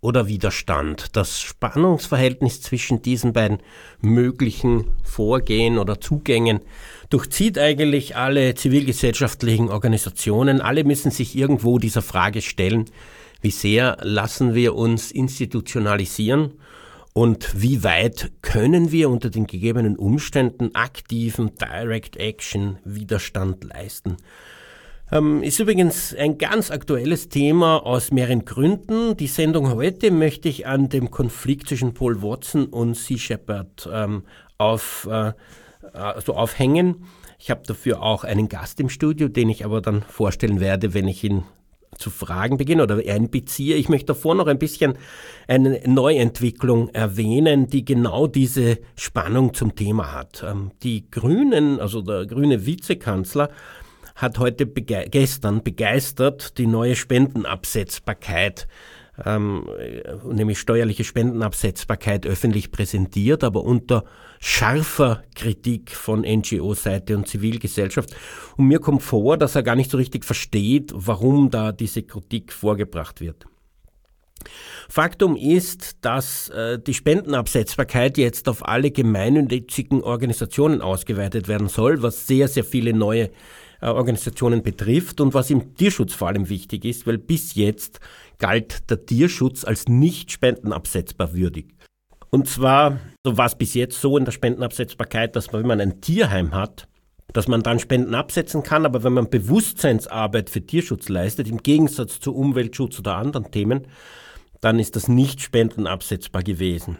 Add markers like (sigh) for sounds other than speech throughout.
oder Widerstand. Das Spannungsverhältnis zwischen diesen beiden möglichen Vorgehen oder Zugängen durchzieht eigentlich alle zivilgesellschaftlichen Organisationen. Alle müssen sich irgendwo dieser Frage stellen, wie sehr lassen wir uns institutionalisieren und wie weit können wir unter den gegebenen Umständen aktiven Direct Action Widerstand leisten. Ähm, ist übrigens ein ganz aktuelles Thema aus mehreren Gründen. Die Sendung heute möchte ich an dem Konflikt zwischen Paul Watson und Sea Shepherd ähm, auf, äh, also aufhängen. Ich habe dafür auch einen Gast im Studio, den ich aber dann vorstellen werde, wenn ich ihn zu fragen beginne oder einbeziehe. Ich möchte davor noch ein bisschen eine Neuentwicklung erwähnen, die genau diese Spannung zum Thema hat. Ähm, die Grünen, also der grüne Vizekanzler, hat heute bege gestern begeistert die neue Spendenabsetzbarkeit ähm, nämlich steuerliche Spendenabsetzbarkeit öffentlich präsentiert, aber unter scharfer Kritik von NGO-Seite und Zivilgesellschaft. Und mir kommt vor, dass er gar nicht so richtig versteht, warum da diese Kritik vorgebracht wird. Faktum ist, dass äh, die Spendenabsetzbarkeit jetzt auf alle gemeinnützigen Organisationen ausgeweitet werden soll, was sehr, sehr viele neue Organisationen betrifft und was im Tierschutz vor allem wichtig ist, weil bis jetzt galt der Tierschutz als nicht spendenabsetzbar würdig. Und zwar so war es bis jetzt so in der Spendenabsetzbarkeit, dass man, wenn man ein Tierheim hat, dass man dann Spenden absetzen kann, aber wenn man Bewusstseinsarbeit für Tierschutz leistet, im Gegensatz zu Umweltschutz oder anderen Themen, dann ist das nicht spendenabsetzbar gewesen.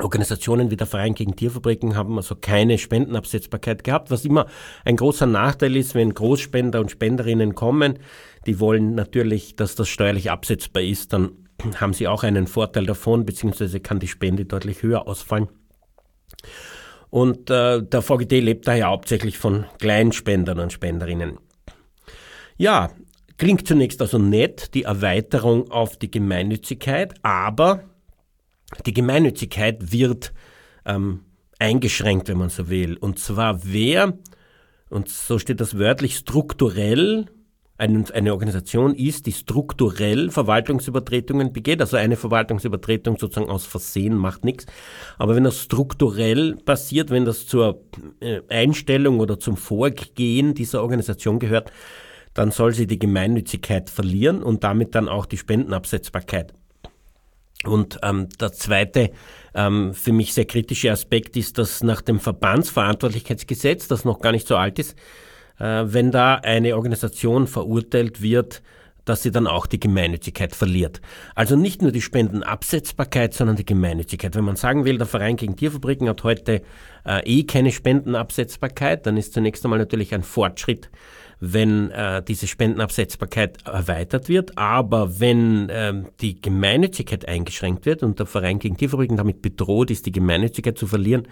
Organisationen wie der Verein gegen Tierfabriken haben also keine Spendenabsetzbarkeit gehabt, was immer ein großer Nachteil ist, wenn Großspender und Spenderinnen kommen. Die wollen natürlich, dass das steuerlich absetzbar ist, dann (clears throat) haben sie auch einen Vorteil davon, beziehungsweise kann die Spende deutlich höher ausfallen. Und äh, der VGT lebt daher hauptsächlich von Kleinspendern und Spenderinnen. Ja, klingt zunächst also nett, die Erweiterung auf die Gemeinnützigkeit, aber die Gemeinnützigkeit wird ähm, eingeschränkt, wenn man so will. Und zwar wer, und so steht das wörtlich, strukturell eine, eine Organisation ist, die strukturell Verwaltungsübertretungen begeht. Also eine Verwaltungsübertretung sozusagen aus Versehen macht nichts. Aber wenn das strukturell passiert, wenn das zur äh, Einstellung oder zum Vorgehen dieser Organisation gehört, dann soll sie die Gemeinnützigkeit verlieren und damit dann auch die Spendenabsetzbarkeit. Und ähm, der zweite ähm, für mich sehr kritische Aspekt ist, dass nach dem Verbandsverantwortlichkeitsgesetz, das noch gar nicht so alt ist, äh, wenn da eine Organisation verurteilt wird, dass sie dann auch die Gemeinnützigkeit verliert. Also nicht nur die Spendenabsetzbarkeit, sondern die Gemeinnützigkeit. Wenn man sagen will, der Verein gegen Tierfabriken hat heute äh, eh keine Spendenabsetzbarkeit, dann ist zunächst einmal natürlich ein Fortschritt wenn äh, diese Spendenabsetzbarkeit erweitert wird. Aber wenn ähm, die Gemeinnützigkeit eingeschränkt wird und der Verein gegen Tierfabriken damit bedroht ist, die Gemeinnützigkeit zu verlieren,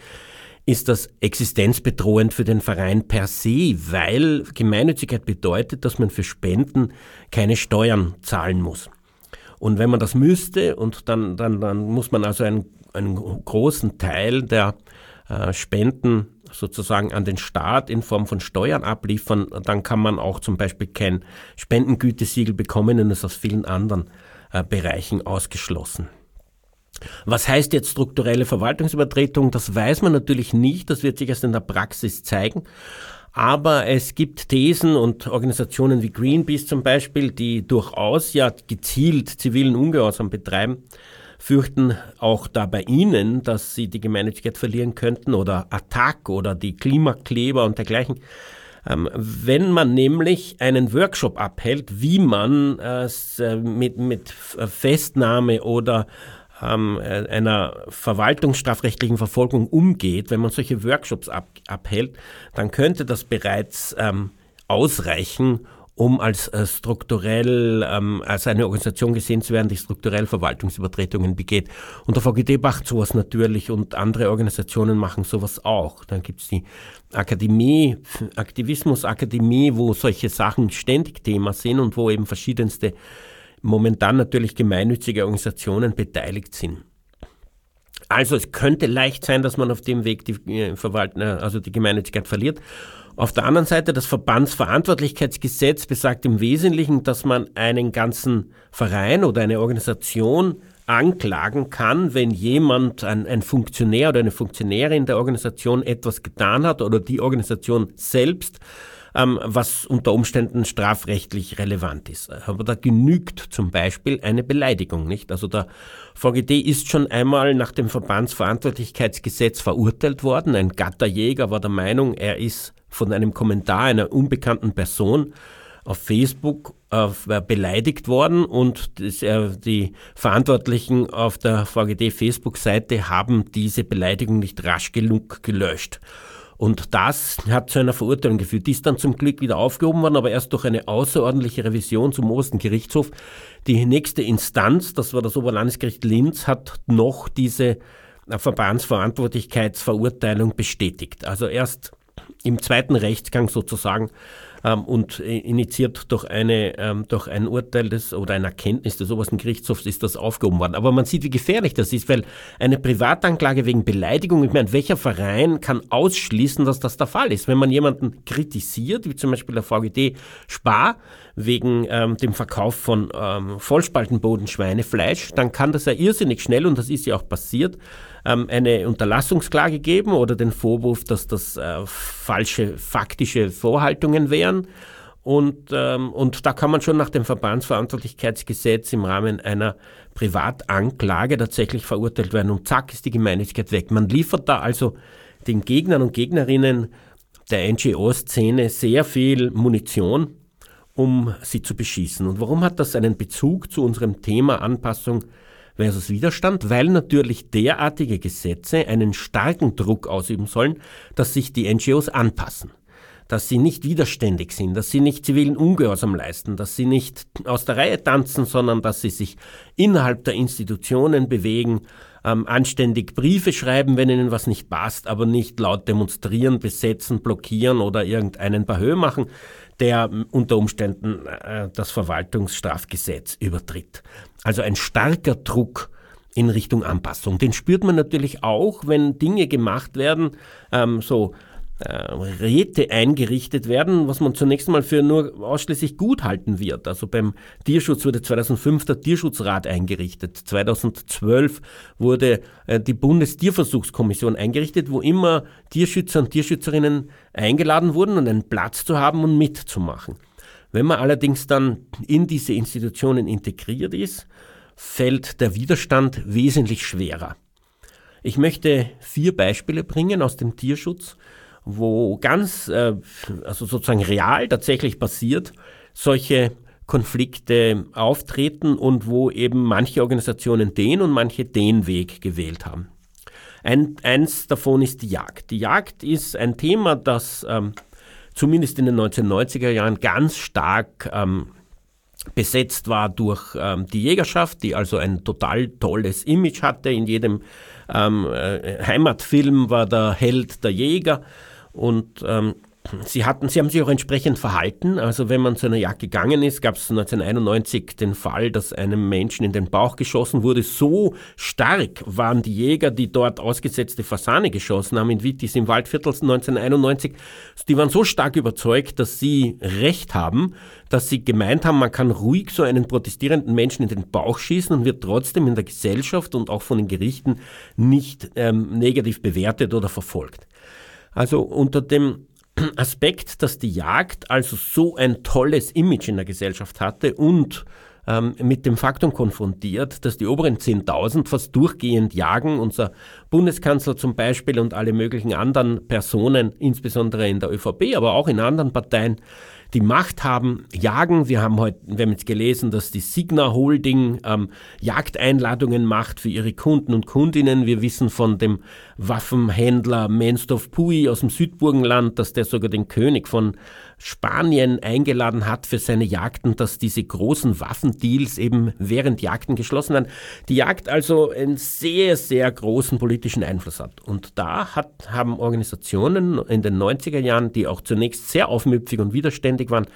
ist das existenzbedrohend für den Verein per se, weil Gemeinnützigkeit bedeutet, dass man für Spenden keine Steuern zahlen muss. Und wenn man das müsste, und dann, dann, dann muss man also einen, einen großen Teil der äh, Spenden sozusagen an den Staat in Form von Steuern abliefern, dann kann man auch zum Beispiel kein Spendengütesiegel bekommen und ist aus vielen anderen äh, Bereichen ausgeschlossen. Was heißt jetzt strukturelle Verwaltungsübertretung? Das weiß man natürlich nicht, das wird sich erst in der Praxis zeigen. Aber es gibt Thesen und Organisationen wie Greenpeace zum Beispiel, die durchaus ja gezielt zivilen Ungehorsam betreiben fürchten auch da bei Ihnen, dass Sie die Gemeinnützigkeit verlieren könnten oder Attac oder die Klimakleber und dergleichen. Ähm, wenn man nämlich einen Workshop abhält, wie man äh, mit, mit Festnahme oder ähm, äh, einer verwaltungsstrafrechtlichen Verfolgung umgeht, wenn man solche Workshops ab, abhält, dann könnte das bereits ähm, ausreichen, um als äh, strukturell, ähm, als eine Organisation gesehen zu werden, die strukturell Verwaltungsübertretungen begeht. Und der VGD macht sowas natürlich und andere Organisationen machen sowas auch. Dann gibt es die Akademie, Aktivismusakademie, wo solche Sachen ständig Thema sind und wo eben verschiedenste momentan natürlich gemeinnützige Organisationen beteiligt sind. Also es könnte leicht sein, dass man auf dem Weg die äh, Verwaltung, äh, also die Gemeinnützigkeit verliert. Auf der anderen Seite, das Verbandsverantwortlichkeitsgesetz besagt im Wesentlichen, dass man einen ganzen Verein oder eine Organisation anklagen kann, wenn jemand, ein, ein, Funktionär oder eine Funktionärin der Organisation etwas getan hat oder die Organisation selbst, ähm, was unter Umständen strafrechtlich relevant ist. Aber da genügt zum Beispiel eine Beleidigung nicht. Also der VGD ist schon einmal nach dem Verbandsverantwortlichkeitsgesetz verurteilt worden. Ein Gatterjäger war der Meinung, er ist von einem Kommentar einer unbekannten Person auf Facebook äh, beleidigt worden und das, äh, die Verantwortlichen auf der VGD Facebook-Seite haben diese Beleidigung nicht rasch genug gelöscht. Und das hat zu einer Verurteilung geführt. Die ist dann zum Glück wieder aufgehoben worden, aber erst durch eine außerordentliche Revision zum obersten Gerichtshof. Die nächste Instanz, das war das Oberlandesgericht Linz, hat noch diese Verbandsverantwortlichkeitsverurteilung bestätigt. Also erst im zweiten Rechtsgang sozusagen ähm, und initiiert durch, eine, ähm, durch ein Urteil des, oder eine Erkenntnis des obersten Gerichtshofs ist das aufgehoben worden. Aber man sieht, wie gefährlich das ist, weil eine Privatanklage wegen Beleidigung, ich meine, welcher Verein kann ausschließen, dass das der Fall ist? Wenn man jemanden kritisiert, wie zum Beispiel der VGD Spar, wegen ähm, dem Verkauf von ähm, Vollspaltenboden Schweinefleisch, dann kann das ja irrsinnig schnell, und das ist ja auch passiert, ähm, eine Unterlassungsklage geben oder den Vorwurf, dass das äh, falsche faktische Vorhaltungen wären. Und, ähm, und da kann man schon nach dem Verbandsverantwortlichkeitsgesetz im Rahmen einer Privatanklage tatsächlich verurteilt werden und zack ist die Gemeinnützigkeit weg. Man liefert da also den Gegnern und Gegnerinnen der NGO-Szene sehr viel Munition, um sie zu beschießen. Und warum hat das einen Bezug zu unserem Thema Anpassung versus Widerstand, weil natürlich derartige Gesetze einen starken Druck ausüben sollen, dass sich die NGOs anpassen. Dass sie nicht widerständig sind, dass sie nicht zivilen Ungehorsam leisten, dass sie nicht aus der Reihe tanzen, sondern dass sie sich innerhalb der Institutionen bewegen, ähm, anständig Briefe schreiben, wenn ihnen was nicht passt, aber nicht laut demonstrieren, besetzen, blockieren oder irgendeinen Bahö machen der unter Umständen äh, das Verwaltungsstrafgesetz übertritt. Also ein starker Druck in Richtung Anpassung. Den spürt man natürlich auch, wenn Dinge gemacht werden, ähm, so Räte eingerichtet werden, was man zunächst mal für nur ausschließlich gut halten wird. Also beim Tierschutz wurde 2005 der Tierschutzrat eingerichtet. 2012 wurde äh, die Bundestierversuchskommission eingerichtet, wo immer Tierschützer und Tierschützerinnen eingeladen wurden, um einen Platz zu haben und mitzumachen. Wenn man allerdings dann in diese Institutionen integriert ist, fällt der Widerstand wesentlich schwerer. Ich möchte vier Beispiele bringen aus dem Tierschutz, wo ganz, äh, also sozusagen real tatsächlich passiert, solche Konflikte auftreten und wo eben manche Organisationen den und manche den Weg gewählt haben. Ein, eins davon ist die Jagd. Die Jagd ist ein Thema, das ähm, zumindest in den 1990er Jahren ganz stark ähm, besetzt war durch ähm, die Jägerschaft, die also ein total tolles Image hatte. In jedem ähm, äh, Heimatfilm war der Held der Jäger. Und ähm, Sie hatten, sie haben sich auch entsprechend verhalten. Also wenn man zu einer Jagd gegangen ist, gab es 1991 den Fall, dass einem Menschen in den Bauch geschossen wurde. So stark waren die Jäger, die dort ausgesetzte Fasane geschossen haben in Wittis im Waldviertel 1991. Die waren so stark überzeugt, dass sie Recht haben, dass sie gemeint haben, man kann ruhig so einen protestierenden Menschen in den Bauch schießen und wird trotzdem in der Gesellschaft und auch von den Gerichten nicht ähm, negativ bewertet oder verfolgt. Also unter dem (clears throat) Aspekt, dass die Jagd also so ein tolles Image in der Gesellschaft hatte und ähm, mit dem Faktum konfrontiert, dass die oberen 10.000 fast durchgehend jagen. Unser Bundeskanzler zum Beispiel und alle möglichen anderen Personen, insbesondere in der ÖVP, aber auch in anderen Parteien, die Macht haben, jagen. Wir haben heute, wir haben jetzt gelesen, dass die Signa Holding ähm, Jagdeinladungen macht für ihre Kunden und Kundinnen. Wir wissen von dem Waffenhändler Menstorf Pui aus dem Südburgenland, dass der sogar den König von Spanien eingeladen hat für seine Jagden, dass diese großen Waffendeals eben während Jagden geschlossen werden. Die Jagd also einen sehr, sehr großen politischen Einfluss hat. Und da hat, haben Organisationen in den 90er Jahren, die auch zunächst sehr aufmüpfig und widerständig waren,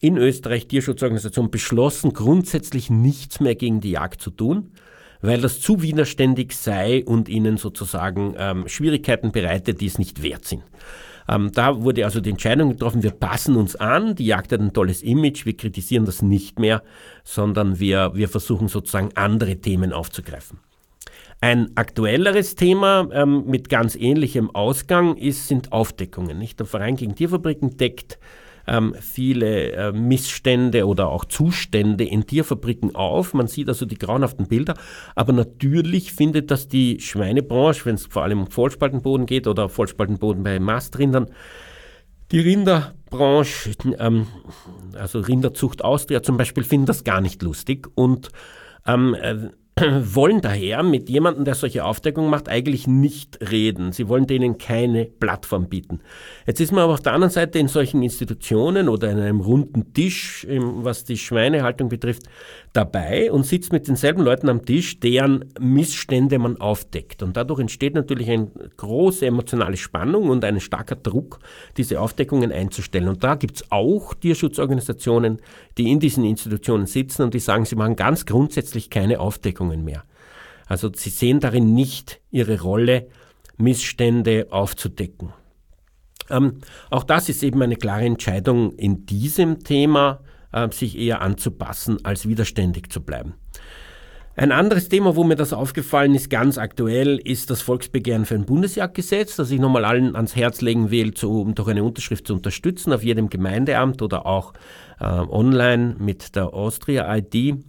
in Österreich Tierschutzorganisationen beschlossen, grundsätzlich nichts mehr gegen die Jagd zu tun, weil das zu widerständig sei und ihnen sozusagen ähm, Schwierigkeiten bereitet, die es nicht wert sind. Ähm, da wurde also die Entscheidung getroffen, wir passen uns an, die Jagd hat ein tolles Image, wir kritisieren das nicht mehr, sondern wir, wir versuchen sozusagen andere Themen aufzugreifen. Ein aktuelleres Thema ähm, mit ganz ähnlichem Ausgang ist, sind Aufdeckungen. Nicht? Der Verein gegen Tierfabriken deckt ähm, viele äh, Missstände oder auch Zustände in Tierfabriken auf. Man sieht also die grauenhaften Bilder. Aber natürlich findet das die Schweinebranche, wenn es vor allem um Vollspaltenboden geht oder Vollspaltenboden bei Mastrindern, die Rinderbranche, ähm, also Rinderzucht Austria zum Beispiel, finden das gar nicht lustig und ähm, äh, (clears throat) wollen daher mit jemandem, der solche Aufdeckungen macht, eigentlich nicht reden. Sie wollen denen keine Plattform bieten. Jetzt ist man aber auf der anderen Seite in solchen Institutionen oder in einem runden Tisch, was die Schweinehaltung betrifft, dabei und sitzt mit denselben Leuten am Tisch, deren Missstände man aufdeckt. Und dadurch entsteht natürlich eine große emotionale Spannung und ein starker Druck, diese Aufdeckungen einzustellen. Und da gibt es auch Tierschutzorganisationen, die in diesen Institutionen sitzen und die sagen, sie machen ganz grundsätzlich keine Aufdeckungen mehr. Also sie sehen darin nicht ihre Rolle, Missstände aufzudecken. Ähm, auch das ist eben eine klare Entscheidung in diesem Thema äh, sich eher anzupassen, als widerständig zu bleiben. Ein anderes Thema, wo mir das aufgefallen ist, ganz aktuell, ist das Volksbegehren für ein Bundesjagdgesetz, das ich nochmal allen ans Herz legen will, um durch eine Unterschrift zu unterstützen, auf jedem Gemeindeamt oder auch äh, online mit der Austria-ID.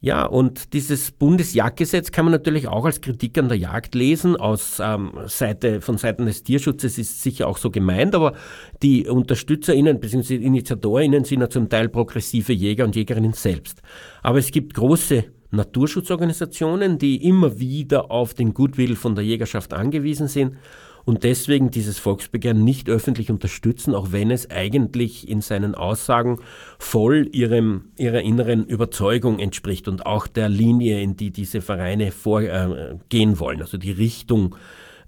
Ja, und dieses Bundesjagdgesetz kann man natürlich auch als Kritik an der Jagd lesen. Aus ähm, Seite, von Seiten des Tierschutzes ist sicher auch so gemeint, aber die UnterstützerInnen bzw. InitiatorInnen sind ja zum Teil progressive Jäger und Jägerinnen selbst. Aber es gibt große Naturschutzorganisationen, die immer wieder auf den Goodwill von der Jägerschaft angewiesen sind und deswegen dieses Volksbegehren nicht öffentlich unterstützen, auch wenn es eigentlich in seinen Aussagen voll ihrem, ihrer inneren Überzeugung entspricht und auch der Linie, in die diese Vereine vorgehen äh, wollen, also die Richtung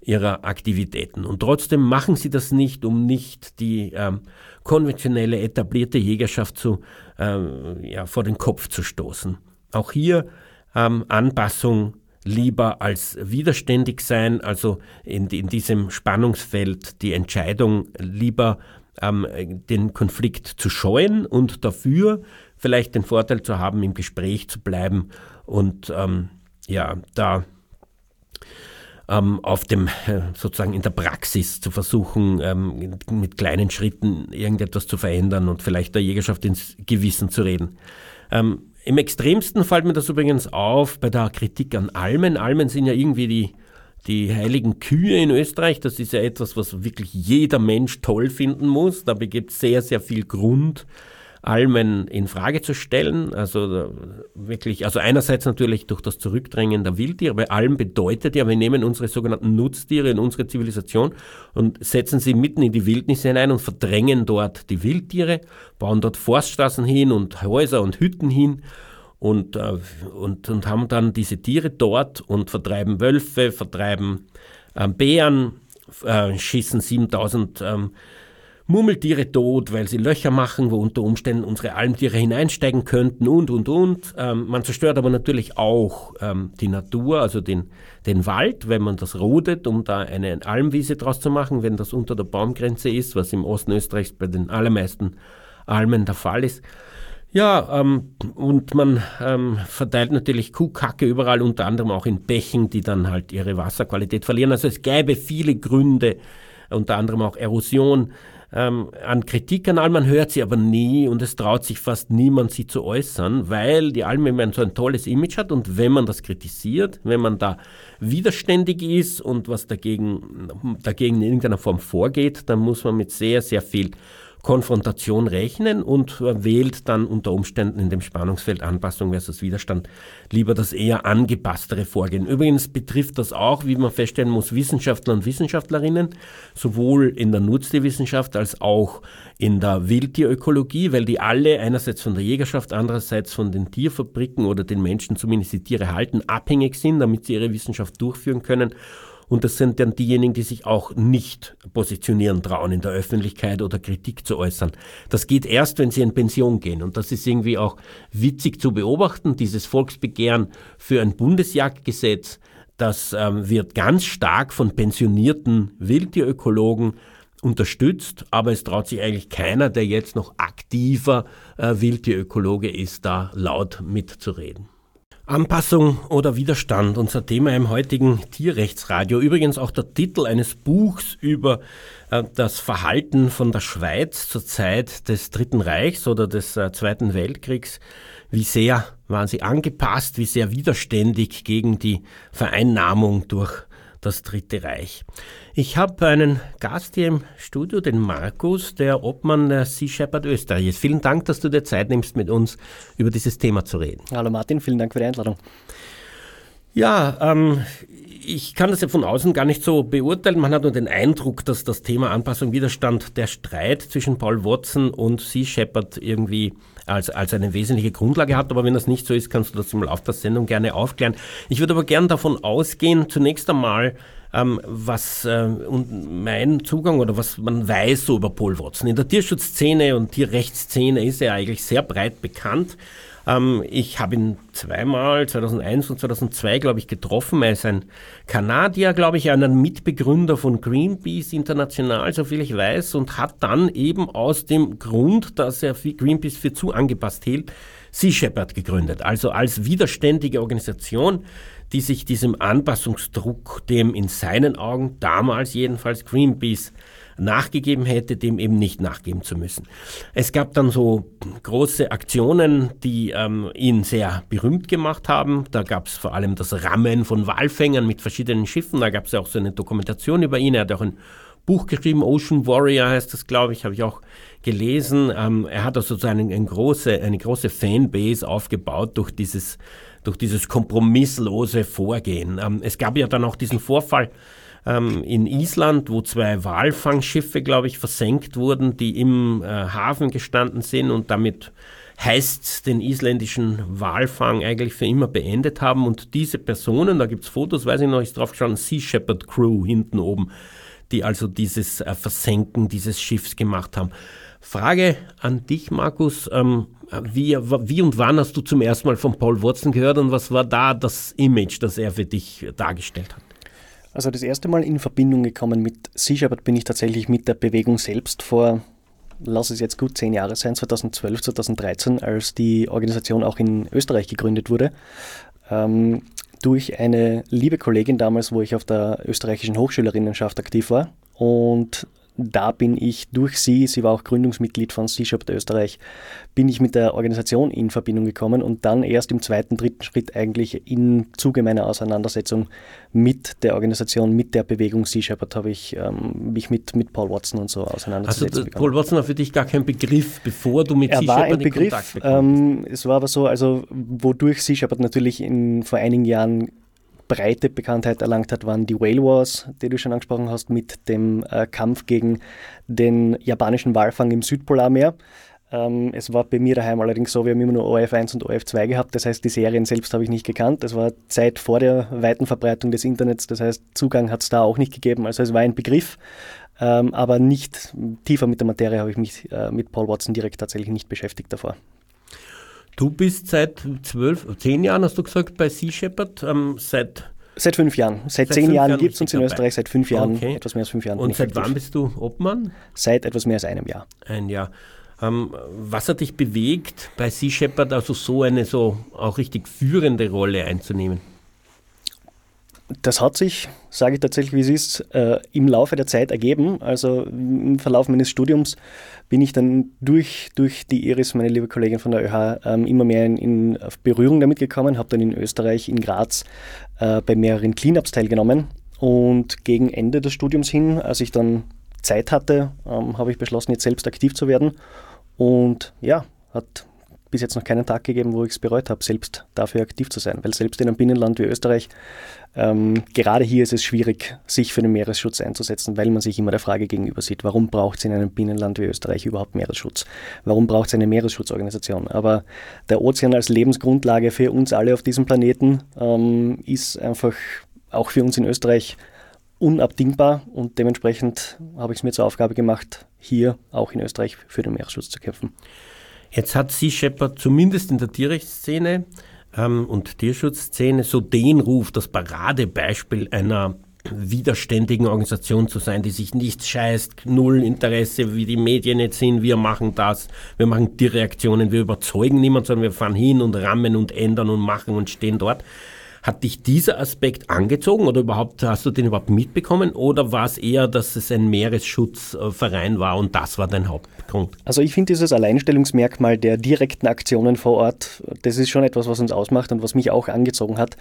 ihrer Aktivitäten. Und trotzdem machen sie das nicht, um nicht die ähm, konventionelle, etablierte Jägerschaft zu, ähm, ja, vor den Kopf zu stoßen. Auch hier ähm, Anpassung lieber als widerständig sein, also in, in diesem Spannungsfeld die Entscheidung lieber ähm, den Konflikt zu scheuen und dafür vielleicht den Vorteil zu haben, im Gespräch zu bleiben und ähm, ja, da ähm, auf dem sozusagen in der Praxis zu versuchen, ähm, mit kleinen Schritten irgendetwas zu verändern und vielleicht der Jägerschaft ins Gewissen zu reden. Ähm, im extremsten fällt mir das übrigens auf bei der Kritik an Almen. Almen sind ja irgendwie die, die heiligen Kühe in Österreich. Das ist ja etwas, was wirklich jeder Mensch toll finden muss. Dabei gibt es sehr, sehr viel Grund, Almen in Frage zu stellen. Also wirklich, also einerseits natürlich durch das Zurückdrängen der Wildtiere, weil Alm bedeutet ja, wir nehmen unsere sogenannten Nutztiere in unsere Zivilisation und setzen sie mitten in die Wildnis hinein und verdrängen dort die Wildtiere, bauen dort Forststraßen hin und Häuser und Hütten hin und, äh, und, und haben dann diese Tiere dort und vertreiben Wölfe, vertreiben äh, Bären, äh, schießen 7000 ähm, Murmeltiere tot, weil sie Löcher machen, wo unter Umständen unsere Almtiere hineinsteigen könnten und, und, und. Ähm, man zerstört aber natürlich auch ähm, die Natur, also den, den Wald, wenn man das rodet, um da eine Almwiese draus zu machen, wenn das unter der Baumgrenze ist, was im Osten Österreichs bei den allermeisten Almen der Fall ist. Ja, ähm, und man ähm, verteilt natürlich Kuhkacke überall, unter anderem auch in Bächen, die dann halt ihre Wasserqualität verlieren. Also es gäbe viele Gründe, unter anderem auch Erosion, ähm, an Kritik an Almen hört sie aber nie und es traut sich fast niemand, sie zu äußern, weil die Almen so ein tolles Image hat und wenn man das kritisiert, wenn man da widerständig ist und was dagegen, dagegen in irgendeiner Form vorgeht, dann muss man mit sehr, sehr viel Konfrontation rechnen und wählt dann unter Umständen in dem Spannungsfeld Anpassung versus Widerstand lieber das eher angepasstere Vorgehen. Übrigens betrifft das auch, wie man feststellen muss, Wissenschaftler und Wissenschaftlerinnen, sowohl in der Nutztierwissenschaft als auch in der Wildtierökologie, weil die alle einerseits von der Jägerschaft, andererseits von den Tierfabriken oder den Menschen, zumindest die Tiere halten, abhängig sind, damit sie ihre Wissenschaft durchführen können und das sind dann diejenigen, die sich auch nicht positionieren trauen in der Öffentlichkeit oder Kritik zu äußern. Das geht erst, wenn sie in Pension gehen. Und das ist irgendwie auch witzig zu beobachten. Dieses Volksbegehren für ein Bundesjagdgesetz, das ähm, wird ganz stark von pensionierten Wildtierökologen unterstützt, aber es traut sich eigentlich keiner, der jetzt noch aktiver äh, Wildtierökologe ist, da laut mitzureden. Anpassung oder Widerstand, unser Thema im heutigen Tierrechtsradio. Übrigens auch der Titel eines Buchs über äh, das Verhalten von der Schweiz zur Zeit des Dritten Reichs oder des äh, Zweiten Weltkriegs. Wie sehr waren sie angepasst, wie sehr widerständig gegen die Vereinnahmung durch das Dritte Reich. Ich habe einen Gast hier im Studio, den Markus, der Obmann der Sea Shepherd Österreich ist. Vielen Dank, dass du dir Zeit nimmst, mit uns über dieses Thema zu reden. Hallo Martin, vielen Dank für die Einladung. Ja, ähm, ich kann das ja von außen gar nicht so beurteilen. Man hat nur den Eindruck, dass das Thema Anpassung, Widerstand, der Streit zwischen Paul Watson und Sea Shepherd irgendwie als, als eine wesentliche Grundlage hat. Aber wenn das nicht so ist, kannst du das im Laufe der Sendung gerne aufklären. Ich würde aber gern davon ausgehen, zunächst einmal, ähm, was äh, und mein Zugang oder was man weiß so über Paul Watson. In der Tierschutzszene und Tierrechtsszene ist er eigentlich sehr breit bekannt. Ähm, ich habe ihn zweimal, 2001 und 2002, glaube ich, getroffen. Er ist ein Kanadier, glaube ich, ein Mitbegründer von Greenpeace International, soviel ich weiß, und hat dann eben aus dem Grund, dass er Greenpeace für zu angepasst hielt, Sea Shepherd gegründet. Also als widerständige Organisation, die sich diesem Anpassungsdruck, dem in seinen Augen damals jedenfalls Greenpeace nachgegeben hätte, dem eben nicht nachgeben zu müssen. Es gab dann so große Aktionen, die ähm, ihn sehr berühmt gemacht haben. Da gab es vor allem das Rammen von Walfängern mit verschiedenen Schiffen. Da gab es ja auch so eine Dokumentation über ihn. Er hat auch ein Buch geschrieben, Ocean Warrior heißt das, glaube ich, habe ich auch gelesen. Ähm, er hat also sozusagen eine große, eine große Fanbase aufgebaut durch dieses, durch dieses kompromisslose Vorgehen. Ähm, es gab ja dann auch diesen Vorfall ähm, in Island, wo zwei Walfangschiffe, glaube ich, versenkt wurden, die im äh, Hafen gestanden sind und damit heißt den isländischen Walfang eigentlich für immer beendet haben. Und diese Personen, da gibt es Fotos, weiß ich noch, ist drauf geschaut, Sea Shepherd Crew hinten oben, die also dieses äh, Versenken dieses Schiffs gemacht haben. Frage an dich, Markus. Ähm, wie, wie und wann hast du zum ersten Mal von Paul Watson gehört und was war da das Image, das er für dich dargestellt hat? Also das erste Mal in Verbindung gekommen mit Shepherd bin ich tatsächlich mit der Bewegung selbst vor, lass es jetzt gut zehn Jahre sein, 2012, 2013, als die Organisation auch in Österreich gegründet wurde. Ähm, durch eine liebe Kollegin damals, wo ich auf der österreichischen Hochschülerinnenschaft aktiv war. Und da bin ich durch sie, sie war auch Gründungsmitglied von C-Shop Österreich, bin ich mit der Organisation in Verbindung gekommen und dann erst im zweiten, dritten Schritt eigentlich im Zuge meiner Auseinandersetzung mit der Organisation, mit der Bewegung Sea Shepherd habe ich ähm, mich mit, mit Paul Watson und so auseinandergesetzt. Also Paul Watson war für dich gar kein Begriff, bevor du mit er Sea war Shepherd ein Begriff, ähm, Es war aber so, also wodurch Sea Shepherd natürlich in, vor einigen Jahren breite Bekanntheit erlangt hat, waren die Whale Wars, die du schon angesprochen hast, mit dem äh, Kampf gegen den japanischen Walfang im Südpolarmeer. Ähm, es war bei mir daheim allerdings so, wir haben immer nur OF1 und OF2 gehabt, das heißt, die Serien selbst habe ich nicht gekannt. Das war Zeit vor der weiten Verbreitung des Internets, das heißt, Zugang hat es da auch nicht gegeben. Also es war ein Begriff, ähm, aber nicht tiefer mit der Materie habe ich mich äh, mit Paul Watson direkt tatsächlich nicht beschäftigt davor. Du bist seit zwölf, zehn Jahren, hast du gesagt, bei Sea Shepherd, ähm, seit Seit fünf Jahren. Seit, seit zehn Jahren gibt es uns in Österreich, seit fünf Jahren, okay. etwas mehr als fünf Jahren. Und seit wann bist du Obmann? Seit etwas mehr als einem Jahr. Ein Jahr. Ähm, was hat dich bewegt, bei Sea Shepherd also so eine so auch richtig führende Rolle einzunehmen? Das hat sich, sage ich tatsächlich, wie es ist, äh, im Laufe der Zeit ergeben. Also im Verlauf meines Studiums bin ich dann durch, durch die Iris, meine liebe Kollegin von der ÖH, ähm, immer mehr in, in Berührung damit gekommen, habe dann in Österreich, in Graz, äh, bei mehreren Cleanups teilgenommen. Und gegen Ende des Studiums hin, als ich dann Zeit hatte, ähm, habe ich beschlossen, jetzt selbst aktiv zu werden. Und ja, hat bis jetzt noch keinen Tag gegeben, wo ich es bereut habe, selbst dafür aktiv zu sein. Weil selbst in einem Binnenland wie Österreich, ähm, gerade hier ist es schwierig, sich für den Meeresschutz einzusetzen, weil man sich immer der Frage gegenüber sieht, warum braucht es in einem Binnenland wie Österreich überhaupt Meeresschutz? Warum braucht es eine Meeresschutzorganisation? Aber der Ozean als Lebensgrundlage für uns alle auf diesem Planeten ähm, ist einfach auch für uns in Österreich unabdingbar und dementsprechend habe ich es mir zur Aufgabe gemacht, hier auch in Österreich für den Meeresschutz zu kämpfen. Jetzt hat Sea Shepherd zumindest in der Tierrechtsszene ähm, und Tierschutzszene so den Ruf, das Paradebeispiel einer widerständigen Organisation zu sein, die sich nichts scheißt, null Interesse, wie die Medien jetzt sind, wir machen das, wir machen Tierreaktionen, wir überzeugen niemanden, sondern wir fahren hin und rammen und ändern und machen und stehen dort. Hat dich dieser Aspekt angezogen oder überhaupt hast du den überhaupt mitbekommen oder war es eher, dass es ein Meeresschutzverein war und das war dein Hauptgrund? Also ich finde dieses Alleinstellungsmerkmal der direkten Aktionen vor Ort, das ist schon etwas, was uns ausmacht und was mich auch angezogen hat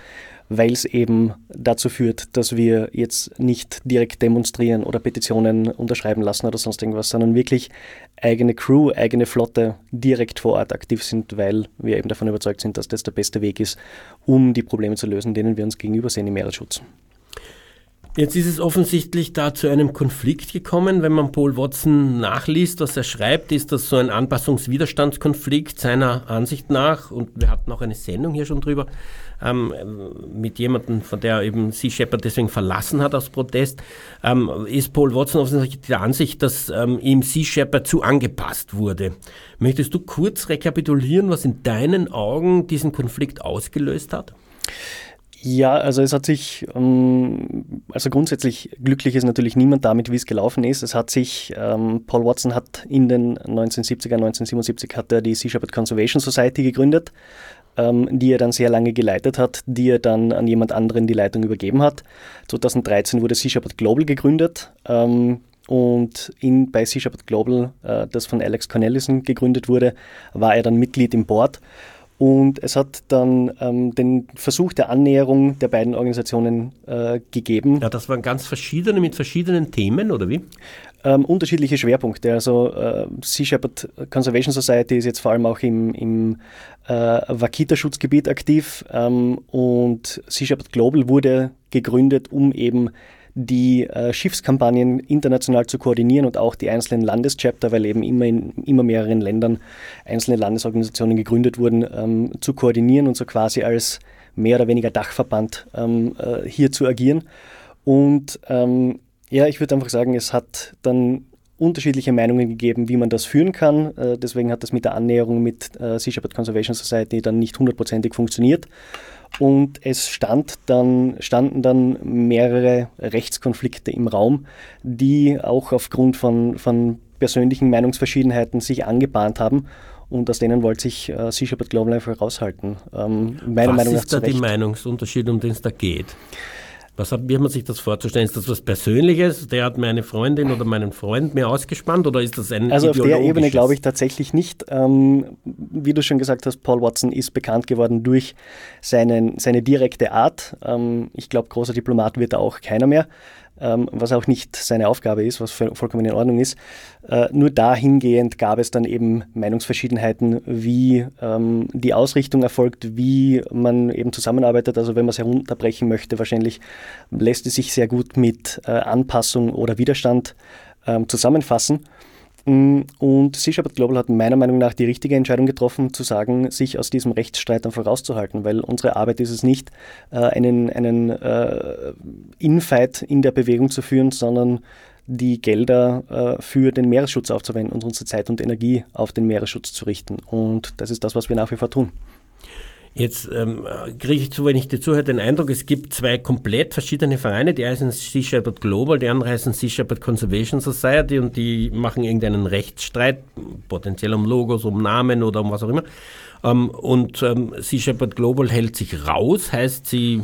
weil es eben dazu führt, dass wir jetzt nicht direkt demonstrieren oder Petitionen unterschreiben lassen oder sonst irgendwas, sondern wirklich eigene Crew, eigene Flotte direkt vor Ort aktiv sind, weil wir eben davon überzeugt sind, dass das der beste Weg ist, um die Probleme zu lösen, denen wir uns gegenüber sehen im Meeresschutz. Jetzt ist es offensichtlich da zu einem Konflikt gekommen. Wenn man Paul Watson nachliest, was er schreibt, ist das so ein Anpassungswiderstandskonflikt seiner Ansicht nach. Und wir hatten auch eine Sendung hier schon drüber ähm, mit jemandem, von der eben Sea Shepherd deswegen verlassen hat aus Protest. Ähm, ist Paul Watson offensichtlich der Ansicht, dass ähm, ihm Sea Shepherd zu angepasst wurde. Möchtest du kurz rekapitulieren, was in deinen Augen diesen Konflikt ausgelöst hat? Ja, also es hat sich, ähm, also grundsätzlich glücklich ist natürlich niemand damit, wie es gelaufen ist. Es hat sich, ähm, Paul Watson hat in den 1970er, 1977 hat er die Sea Shepherd Conservation Society gegründet, die er dann sehr lange geleitet hat, die er dann an jemand anderen die Leitung übergeben hat. 2013 wurde Shepherd Global gegründet. Und in, bei Shepherd Global, äh, das von Alex Cornelison gegründet wurde, war er dann Mitglied im Board. Und es hat dann ähm, den Versuch der Annäherung der beiden Organisationen äh, gegeben. Ja, das waren ganz verschiedene mit verschiedenen Themen, oder wie? Ähm, unterschiedliche Schwerpunkte. Also äh, Sea Shepherd Conservation Society ist jetzt vor allem auch im, im äh, Wakita-Schutzgebiet aktiv ähm, und Sea Shepherd Global wurde gegründet, um eben die äh, Schiffskampagnen international zu koordinieren und auch die einzelnen Landeschapter, weil eben immer in immer mehreren Ländern einzelne Landesorganisationen gegründet wurden, ähm, zu koordinieren und so quasi als mehr oder weniger Dachverband ähm, äh, hier zu agieren. Und ähm, ja, ich würde einfach sagen, es hat dann unterschiedliche Meinungen gegeben, wie man das führen kann. Äh, deswegen hat das mit der Annäherung mit äh, Sea Shepherd Conservation Society dann nicht hundertprozentig funktioniert. Und es stand dann, standen dann mehrere Rechtskonflikte im Raum, die auch aufgrund von, von persönlichen Meinungsverschiedenheiten sich angebahnt haben. Und aus denen wollte sich äh, Sea Shepherd Global einfach raushalten. Ähm, meiner Was Meinung nach ist da die Meinungsunterschied, um den es da geht? Was hat, wie hat man sich das vorzustellen? Ist das was Persönliches? Der hat meine Freundin oder meinen Freund mir ausgespannt oder ist das ein Also auf der Ebene glaube ich tatsächlich nicht. Ähm, wie du schon gesagt hast, Paul Watson ist bekannt geworden durch seinen, seine direkte Art. Ähm, ich glaube, großer Diplomat wird er auch keiner mehr ähm, was auch nicht seine Aufgabe ist, was vollkommen in Ordnung ist. Äh, nur dahingehend gab es dann eben Meinungsverschiedenheiten, wie ähm, die Ausrichtung erfolgt, wie man eben zusammenarbeitet. Also wenn man es herunterbrechen möchte, wahrscheinlich lässt es sich sehr gut mit äh, Anpassung oder Widerstand ähm, zusammenfassen. Und Sea Global hat meiner Meinung nach die richtige Entscheidung getroffen, zu sagen, sich aus diesem Rechtsstreit dann vorauszuhalten, weil unsere Arbeit ist es nicht, äh, einen, einen äh, Infight in der Bewegung zu führen, sondern die Gelder äh, für den Meeresschutz aufzuwenden und unsere Zeit und Energie auf den Meeresschutz zu richten. Und das ist das, was wir nach wie vor tun. Jetzt ähm, kriege ich, wenn ich dir zuhöre, den Eindruck, es gibt zwei komplett verschiedene Vereine. Die heißen Sea Shepherd Global, die andere heißen Sea Shepherd Conservation Society und die machen irgendeinen Rechtsstreit, potenziell um Logos, um Namen oder um was auch immer. Ähm, und ähm, Sea Shepherd Global hält sich raus, heißt sie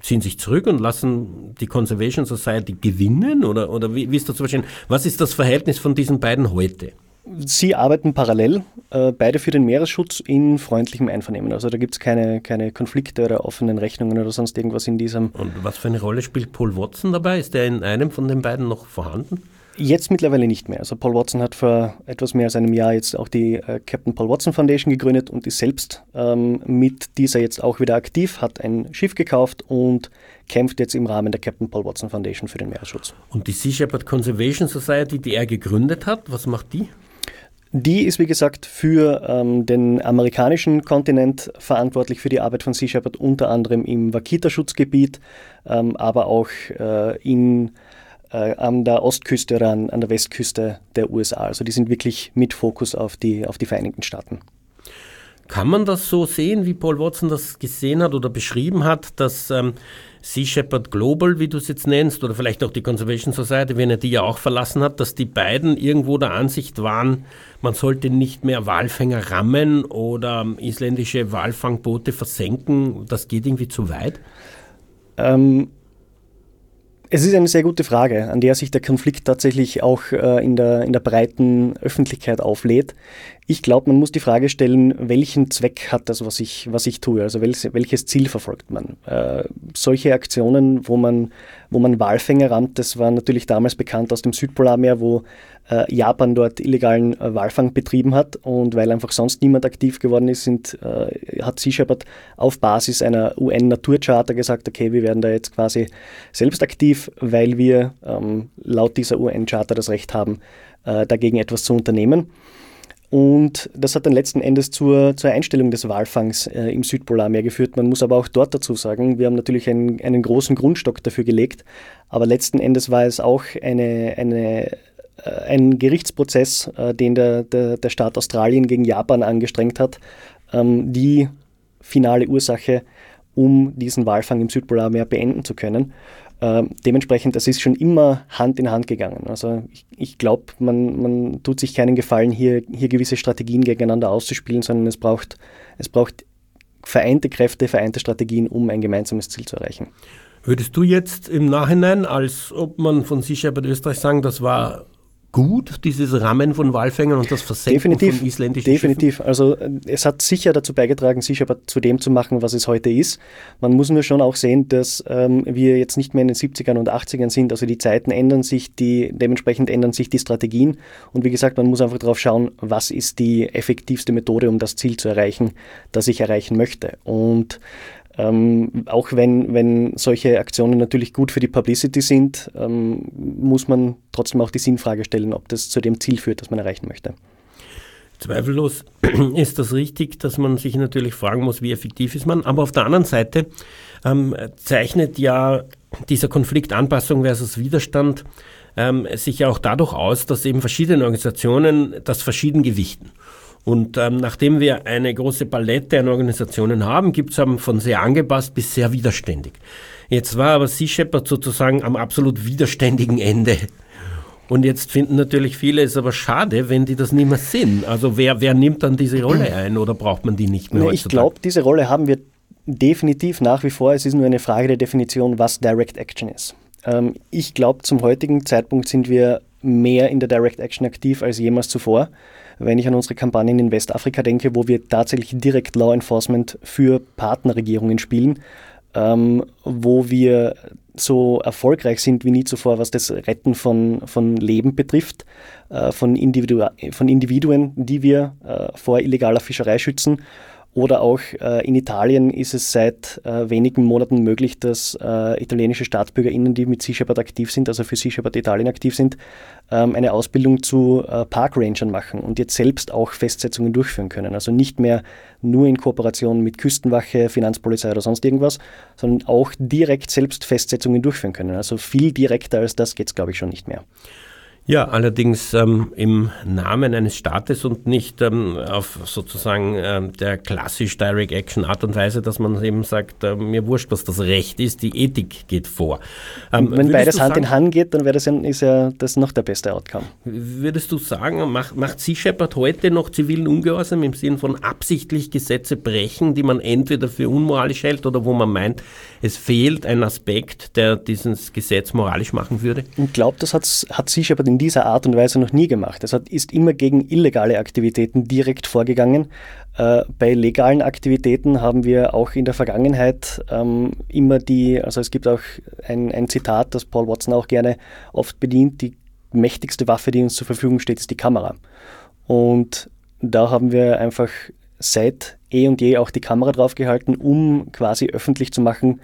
ziehen sich zurück und lassen die Conservation Society gewinnen? Oder, oder wie, wie ist das zu verstehen? Was ist das Verhältnis von diesen beiden heute? Sie arbeiten parallel, äh, beide für den Meeresschutz in freundlichem Einvernehmen. Also da gibt es keine, keine Konflikte oder offenen Rechnungen oder sonst irgendwas in diesem. Und was für eine Rolle spielt Paul Watson dabei? Ist der in einem von den beiden noch vorhanden? Jetzt mittlerweile nicht mehr. Also Paul Watson hat vor etwas mehr als einem Jahr jetzt auch die äh, Captain Paul Watson Foundation gegründet und ist selbst ähm, mit dieser jetzt auch wieder aktiv, hat ein Schiff gekauft und kämpft jetzt im Rahmen der Captain Paul Watson Foundation für den Meeresschutz. Und die Sea Shepherd Conservation Society, die er gegründet hat, was macht die? Die ist, wie gesagt, für ähm, den amerikanischen Kontinent verantwortlich für die Arbeit von Sea Shepherd, unter anderem im Wakita-Schutzgebiet, ähm, aber auch äh, in, äh, an der Ostküste oder an, an, der Westküste der USA. Also die sind wirklich mit Fokus auf die, auf die Vereinigten Staaten. Kann man das so sehen, wie Paul Watson das gesehen hat oder beschrieben hat, dass ähm, Sea Shepherd Global, wie du es jetzt nennst, oder vielleicht auch die Conservation Society, wenn er die ja auch verlassen hat, dass die beiden irgendwo der Ansicht waren, man sollte nicht mehr Walfänger rammen oder isländische Walfangboote versenken. Das geht irgendwie zu weit? Ähm, es ist eine sehr gute Frage, an der sich der Konflikt tatsächlich auch äh, in, der, in der breiten Öffentlichkeit auflädt. Ich glaube, man muss die Frage stellen, welchen Zweck hat das, was ich, was ich tue? Also welches, welches Ziel verfolgt man? Äh, solche Aktionen, wo man, wo man Walfänger rammt, das war natürlich damals bekannt aus dem Südpolarmeer, wo äh, Japan dort illegalen äh, Walfang betrieben hat und weil einfach sonst niemand aktiv geworden ist, sind, äh, hat Sea Shepherd auf Basis einer UN-Naturcharta gesagt, okay, wir werden da jetzt quasi selbst aktiv, weil wir ähm, laut dieser UN-Charta das Recht haben, äh, dagegen etwas zu unternehmen. Und das hat dann letzten Endes zur, zur Einstellung des Walfangs äh, im Südpolarmeer geführt. Man muss aber auch dort dazu sagen, wir haben natürlich einen, einen großen Grundstock dafür gelegt, aber letzten Endes war es auch eine, eine, äh, ein Gerichtsprozess, äh, den der, der, der Staat Australien gegen Japan angestrengt hat, ähm, die finale Ursache, um diesen Walfang im Südpolarmeer beenden zu können. Äh, dementsprechend, das ist schon immer Hand in Hand gegangen. Also ich, ich glaube, man, man tut sich keinen Gefallen, hier, hier gewisse Strategien gegeneinander auszuspielen, sondern es braucht, es braucht vereinte Kräfte, vereinte Strategien, um ein gemeinsames Ziel zu erreichen. Würdest du jetzt im Nachhinein, als ob man von Sea Shepherd Österreich sagen, das war gut, dieses Rammen von Walfängern und das Versenken definitiv, von isländischen Definitiv. Schiffen? Also äh, es hat sicher dazu beigetragen, sich aber zu dem zu machen, was es heute ist. Man muss nur schon auch sehen, dass ähm, wir jetzt nicht mehr in den 70ern und 80ern sind. Also die Zeiten ändern sich, die, dementsprechend ändern sich die Strategien. Und wie gesagt, man muss einfach darauf schauen, was ist die effektivste Methode, um das Ziel zu erreichen, das ich erreichen möchte. Und ähm, auch wenn, wenn solche Aktionen natürlich gut für die Publicity sind, ähm, muss man trotzdem auch die Sinnfrage stellen, ob das zu dem Ziel führt, das man erreichen möchte. Zweifellos (clears throat) ist das richtig, dass man sich natürlich fragen muss, wie effektiv ist man. Aber auf der anderen Seite ähm, zeichnet ja dieser Konflikt Anpassung versus Widerstand ähm, sich ja auch dadurch aus, dass eben verschiedene Organisationen das verschieden gewichten. Und ähm, nachdem wir eine große Palette an Organisationen haben, gibt es von sehr angepasst bis sehr widerständig. Jetzt war aber Sea Shepherd sozusagen am absolut widerständigen Ende. Und jetzt finden natürlich viele es aber schade, wenn die das nicht mehr sind. Also wer, wer nimmt dann diese Rolle (clears throat) ein oder braucht man die nicht mehr? Nee, ich glaube, diese Rolle haben wir definitiv nach wie vor. Es ist nur eine Frage der Definition, was Direct Action ist. Ähm, ich glaube, zum heutigen Zeitpunkt sind wir mehr in der Direct Action aktiv als jemals zuvor wenn ich an unsere Kampagnen in Westafrika denke, wo wir tatsächlich direkt Law Enforcement für Partnerregierungen spielen, ähm, wo wir so erfolgreich sind wie nie zuvor, was das Retten von, von Leben betrifft, äh, von, Individu von Individuen, die wir äh, vor illegaler Fischerei schützen oder auch äh, in Italien ist es seit äh, wenigen Monaten möglich, dass äh, italienische StaatsbürgerInnen, die mit Sea Shepherd aktiv sind, also für Sea Shepherd Italien aktiv sind, ähm, eine Ausbildung zu äh, Parkrangern machen und jetzt selbst auch Festsetzungen durchführen können. Also nicht mehr nur in Kooperation mit Küstenwache, Finanzpolizei oder sonst irgendwas, sondern auch direkt selbst Festsetzungen durchführen können. Also viel direkter als das geht es, glaube ich, schon nicht mehr. Ja, allerdings ähm, im Namen eines Staates und nicht ähm, auf sozusagen ähm, der klassisch Direct Action Art und Weise, dass man eben sagt, äh, mir wurscht, was das Recht ist, die Ethik geht vor. Ähm, wenn beides Hand sagen, in Hand geht, dann wäre das ja, ist ja das noch der beste Outcome. Würdest du sagen, macht, macht Sea Shepherd heute noch zivilen Ungehorsam im Sinn von absichtlich Gesetze brechen, die man entweder für unmoralisch hält oder wo man meint, es fehlt ein Aspekt, der dieses Gesetz moralisch machen würde? Ich glaube, das hat, hat Sea Shepherd in dieser Art und Weise noch nie gemacht. Es ist immer gegen illegale Aktivitäten direkt vorgegangen. Äh, bei legalen Aktivitäten haben wir auch in der Vergangenheit ähm, immer die, also es gibt auch ein, ein Zitat, das Paul Watson auch gerne oft bedient, die mächtigste Waffe, die uns zur Verfügung steht, ist die Kamera. Und da haben wir einfach seit eh und je auch die Kamera draufgehalten, um quasi öffentlich zu machen,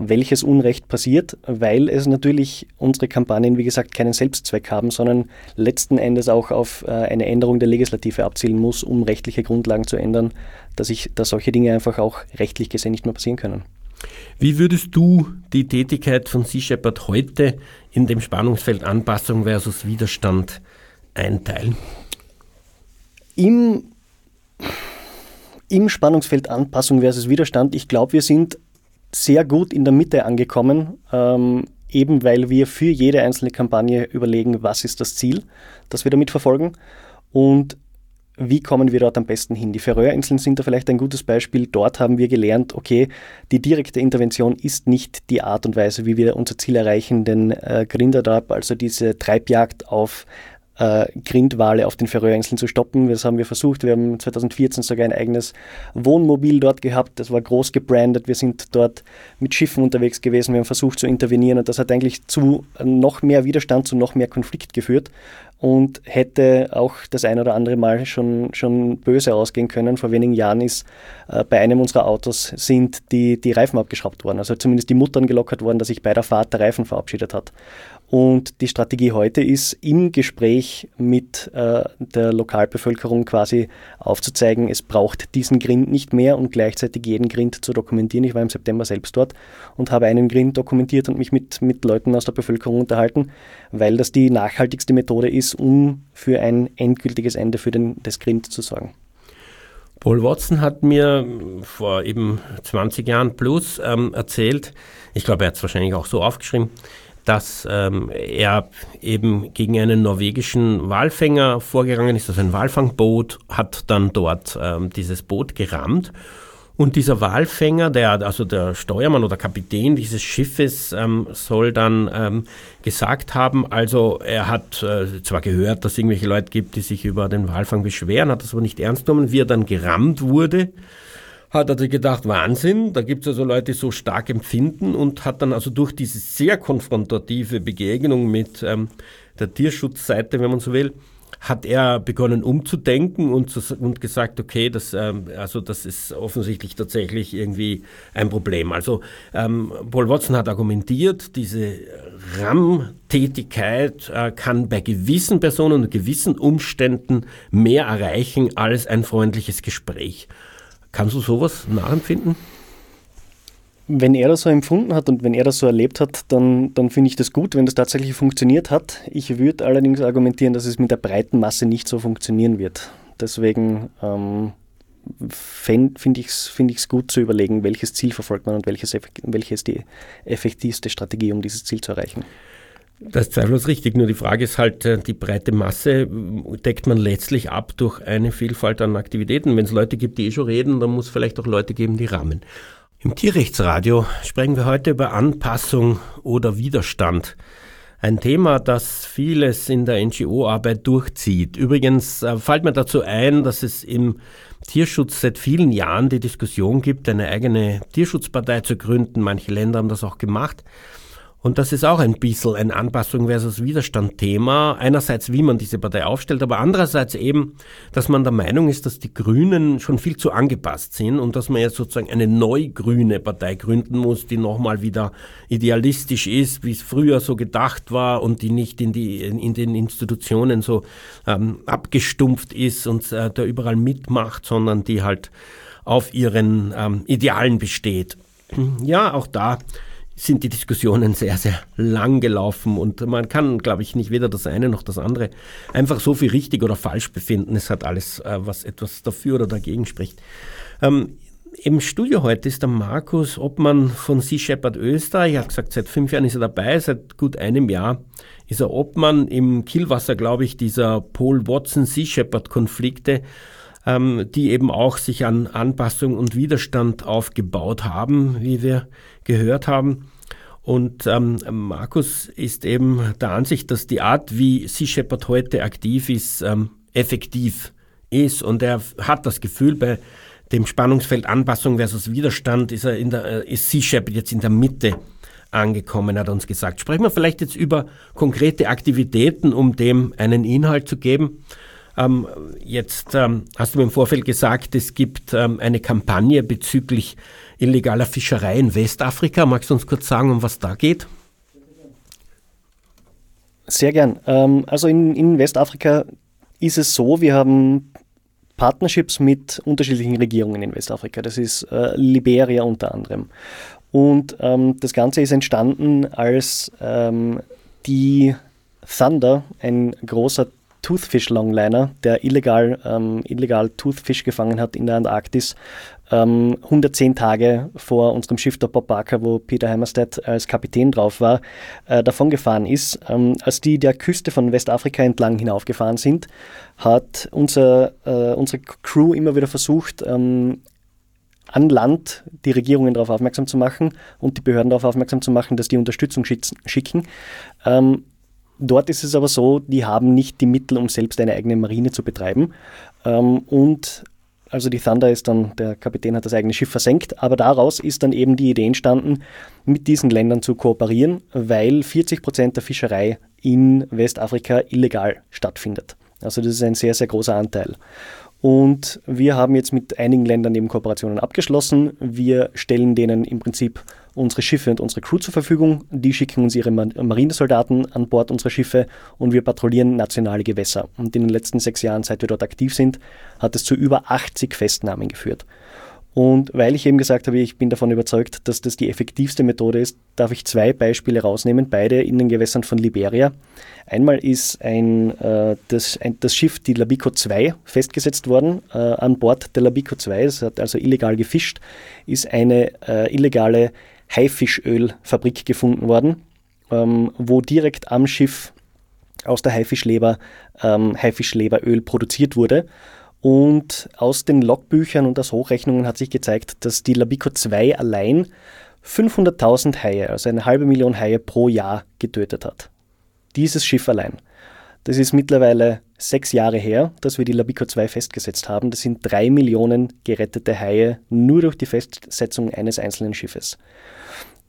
welches Unrecht passiert, weil es natürlich unsere Kampagnen, wie gesagt, keinen Selbstzweck haben, sondern letzten Endes auch auf äh, eine Änderung der Legislative abzielen muss, um rechtliche Grundlagen zu ändern, dass, ich, dass solche Dinge einfach auch rechtlich gesehen nicht mehr passieren können. Wie würdest du die Tätigkeit von Sea Shepherd heute in dem Spannungsfeld Anpassung versus Widerstand einteilen? Im, im Spannungsfeld Anpassung versus Widerstand, ich glaube, wir sind sehr gut in der Mitte angekommen, ähm, eben weil wir für jede einzelne Kampagne überlegen, was ist das Ziel, das wir damit verfolgen und wie kommen wir dort am besten hin. Die Färöerinseln sind da vielleicht ein gutes Beispiel. Dort haben wir gelernt, okay, die direkte Intervention ist nicht die Art und Weise, wie wir unser Ziel erreichen, den äh, Grinderdrap, also diese Treibjagd auf äh, Grindwale auf den Färöerinseln zu stoppen. Das haben wir versucht. Wir haben 2014 sogar ein eigenes Wohnmobil dort gehabt. Das war groß gebrandet. Wir sind dort mit Schiffen unterwegs gewesen. Wir haben versucht zu intervenieren und das hat eigentlich zu noch mehr Widerstand, zu noch mehr Konflikt geführt und hätte auch das ein oder andere Mal schon, schon böse ausgehen können. Vor wenigen Jahren ist äh, bei einem unserer Autos sind die, die Reifen abgeschraubt worden, also zumindest die Muttern gelockert worden, dass sich bei der Fahrt der Reifen verabschiedet hat. Und die Strategie heute ist, im Gespräch mit äh, der Lokalbevölkerung quasi aufzuzeigen, es braucht diesen Grind nicht mehr und gleichzeitig jeden Grind zu dokumentieren. Ich war im September selbst dort und habe einen Grind dokumentiert und mich mit, mit Leuten aus der Bevölkerung unterhalten, weil das die nachhaltigste Methode ist, um für ein endgültiges Ende für den, das Grind zu sorgen. Paul Watson hat mir vor eben 20 Jahren plus ähm, erzählt, ich glaube, er hat es wahrscheinlich auch so aufgeschrieben, dass ähm, er eben gegen einen norwegischen Walfänger vorgegangen ist, also ein Walfangboot, hat dann dort ähm, dieses Boot gerammt. Und dieser Walfänger, der, also der Steuermann oder Kapitän dieses Schiffes, ähm, soll dann ähm, gesagt haben, also er hat äh, zwar gehört, dass es irgendwelche Leute gibt, die sich über den Walfang beschweren, hat das aber nicht ernst genommen, wie er dann gerammt wurde hat er sich gedacht, Wahnsinn, da gibt es also Leute, die so stark empfinden und hat dann also durch diese sehr konfrontative Begegnung mit ähm, der Tierschutzseite, wenn man so will, hat er begonnen umzudenken und, zu, und gesagt, okay, das, ähm, also das ist offensichtlich tatsächlich irgendwie ein Problem. Also ähm, Paul Watson hat argumentiert, diese RAM-Tätigkeit äh, kann bei gewissen Personen und gewissen Umständen mehr erreichen als ein freundliches Gespräch. Kannst du sowas nachempfinden? Wenn er das so empfunden hat und wenn er das so erlebt hat, dann, dann finde ich das gut, wenn das tatsächlich funktioniert hat. Ich würde allerdings argumentieren, dass es mit der breiten Masse nicht so funktionieren wird. Deswegen ähm, finde ich es find gut zu überlegen, welches Ziel verfolgt man und welches, welches die effektivste Strategie, um dieses Ziel zu erreichen. Das ist zweifellos richtig, nur die Frage ist halt, äh, die breite Masse äh, deckt man letztlich ab durch eine Vielfalt an Aktivitäten. Wenn es Leute gibt, die eh schon reden, dann muss es vielleicht auch Leute geben, die rahmen. Im Tierrechtsradio sprechen wir heute über Anpassung oder Widerstand. Ein Thema, das vieles in der NGO-Arbeit durchzieht. Übrigens äh, fällt mir dazu ein, dass es im Tierschutz seit vielen Jahren die Diskussion gibt, eine eigene Tierschutzpartei zu gründen. Manche Länder haben das auch gemacht. Und das ist auch ein bisschen ein Anpassung versus Widerstand-Thema. Einerseits, wie man diese Partei aufstellt, aber andererseits eben, dass man der Meinung ist, dass die Grünen schon viel zu angepasst sind und dass man jetzt sozusagen eine neu-grüne Partei gründen muss, die nochmal wieder idealistisch ist, wie es früher so gedacht war und die nicht in, die, in den Institutionen so ähm, abgestumpft ist und äh, da überall mitmacht, sondern die halt auf ihren ähm, Idealen besteht. Ja, auch da sind die Diskussionen sehr, sehr lang gelaufen und man kann, glaube ich, nicht weder das eine noch das andere einfach so viel richtig oder falsch befinden. Es hat alles, äh, was etwas dafür oder dagegen spricht. Ähm, Im Studio heute ist der Markus Obmann von Sea Shepherd Österreich. Er hat gesagt, seit fünf Jahren ist er dabei, seit gut einem Jahr ist er Obmann im Kielwasser, glaube ich, dieser Paul Watson Sea Shepherd Konflikte ähm, die eben auch sich an Anpassung und Widerstand aufgebaut haben, wie wir gehört haben. Und ähm, Markus ist eben der Ansicht, dass die Art, wie Sea Shepherd heute aktiv ist, ähm, effektiv ist. Und er hat das Gefühl, bei dem Spannungsfeld Anpassung versus Widerstand ist er in der, äh, ist Sea Shepherd jetzt in der Mitte angekommen, hat uns gesagt. Sprechen wir vielleicht jetzt über konkrete Aktivitäten, um dem einen Inhalt zu geben. Ähm, jetzt ähm, hast du mir im Vorfeld gesagt, es gibt ähm, eine Kampagne bezüglich illegaler Fischerei in Westafrika. Magst du uns kurz sagen, um was da geht? Sehr gern. Ähm, also in, in Westafrika ist es so, wir haben Partnerships mit unterschiedlichen Regierungen in Westafrika. Das ist äh, Liberia unter anderem. Und ähm, das Ganze ist entstanden, als ähm, die Thunder, ein großer Toothfish Longliner, der illegal, ähm, illegal Toothfish gefangen hat in der Antarktis, ähm, 110 Tage vor unserem Schiff der Bob Barker, wo Peter Hammerstedt als Kapitän drauf war, äh, davon ist. Ähm, als die der Küste von Westafrika entlang hinaufgefahren sind, hat unser, äh, unsere Crew immer wieder versucht, ähm, an Land die Regierungen darauf aufmerksam zu machen und die Behörden darauf aufmerksam zu machen, dass die Unterstützung schicken. Ähm, dort ist es aber so, die haben nicht die Mittel, um selbst eine eigene Marine zu betreiben. Ähm, und also die Thunder ist dann, der Kapitän hat das eigene Schiff versenkt, aber daraus ist dann eben die Idee entstanden, mit diesen Ländern zu kooperieren, weil 40 Prozent der Fischerei in Westafrika illegal stattfindet. Also das ist ein sehr, sehr großer Anteil. Und wir haben jetzt mit einigen Ländern eben Kooperationen abgeschlossen. Wir stellen denen im Prinzip unsere Schiffe und unsere Crew zur Verfügung. Die schicken uns ihre Marinesoldaten an Bord unserer Schiffe und wir patrouillieren nationale Gewässer. Und in den letzten sechs Jahren, seit wir dort aktiv sind, hat es zu über 80 Festnahmen geführt. Und weil ich eben gesagt habe, ich bin davon überzeugt, dass das die effektivste Methode ist, darf ich zwei Beispiele rausnehmen, beide in den Gewässern von Liberia. Einmal ist ein, äh, das, ein, das Schiff, die Labico 2, festgesetzt worden. Äh, an Bord der Labico 2, es hat also illegal gefischt, ist eine äh, illegale Haifischölfabrik gefunden worden, ähm, wo direkt am Schiff aus der Haifischleber ähm, Haifischleberöl produziert wurde. Und aus den Logbüchern und aus Hochrechnungen hat sich gezeigt, dass die Labico 2 allein 500.000 Haie, also eine halbe Million Haie pro Jahr getötet hat. Dieses Schiff allein. Das ist mittlerweile sechs Jahre her, dass wir die Labico 2 festgesetzt haben. Das sind drei Millionen gerettete Haie nur durch die Festsetzung eines einzelnen Schiffes.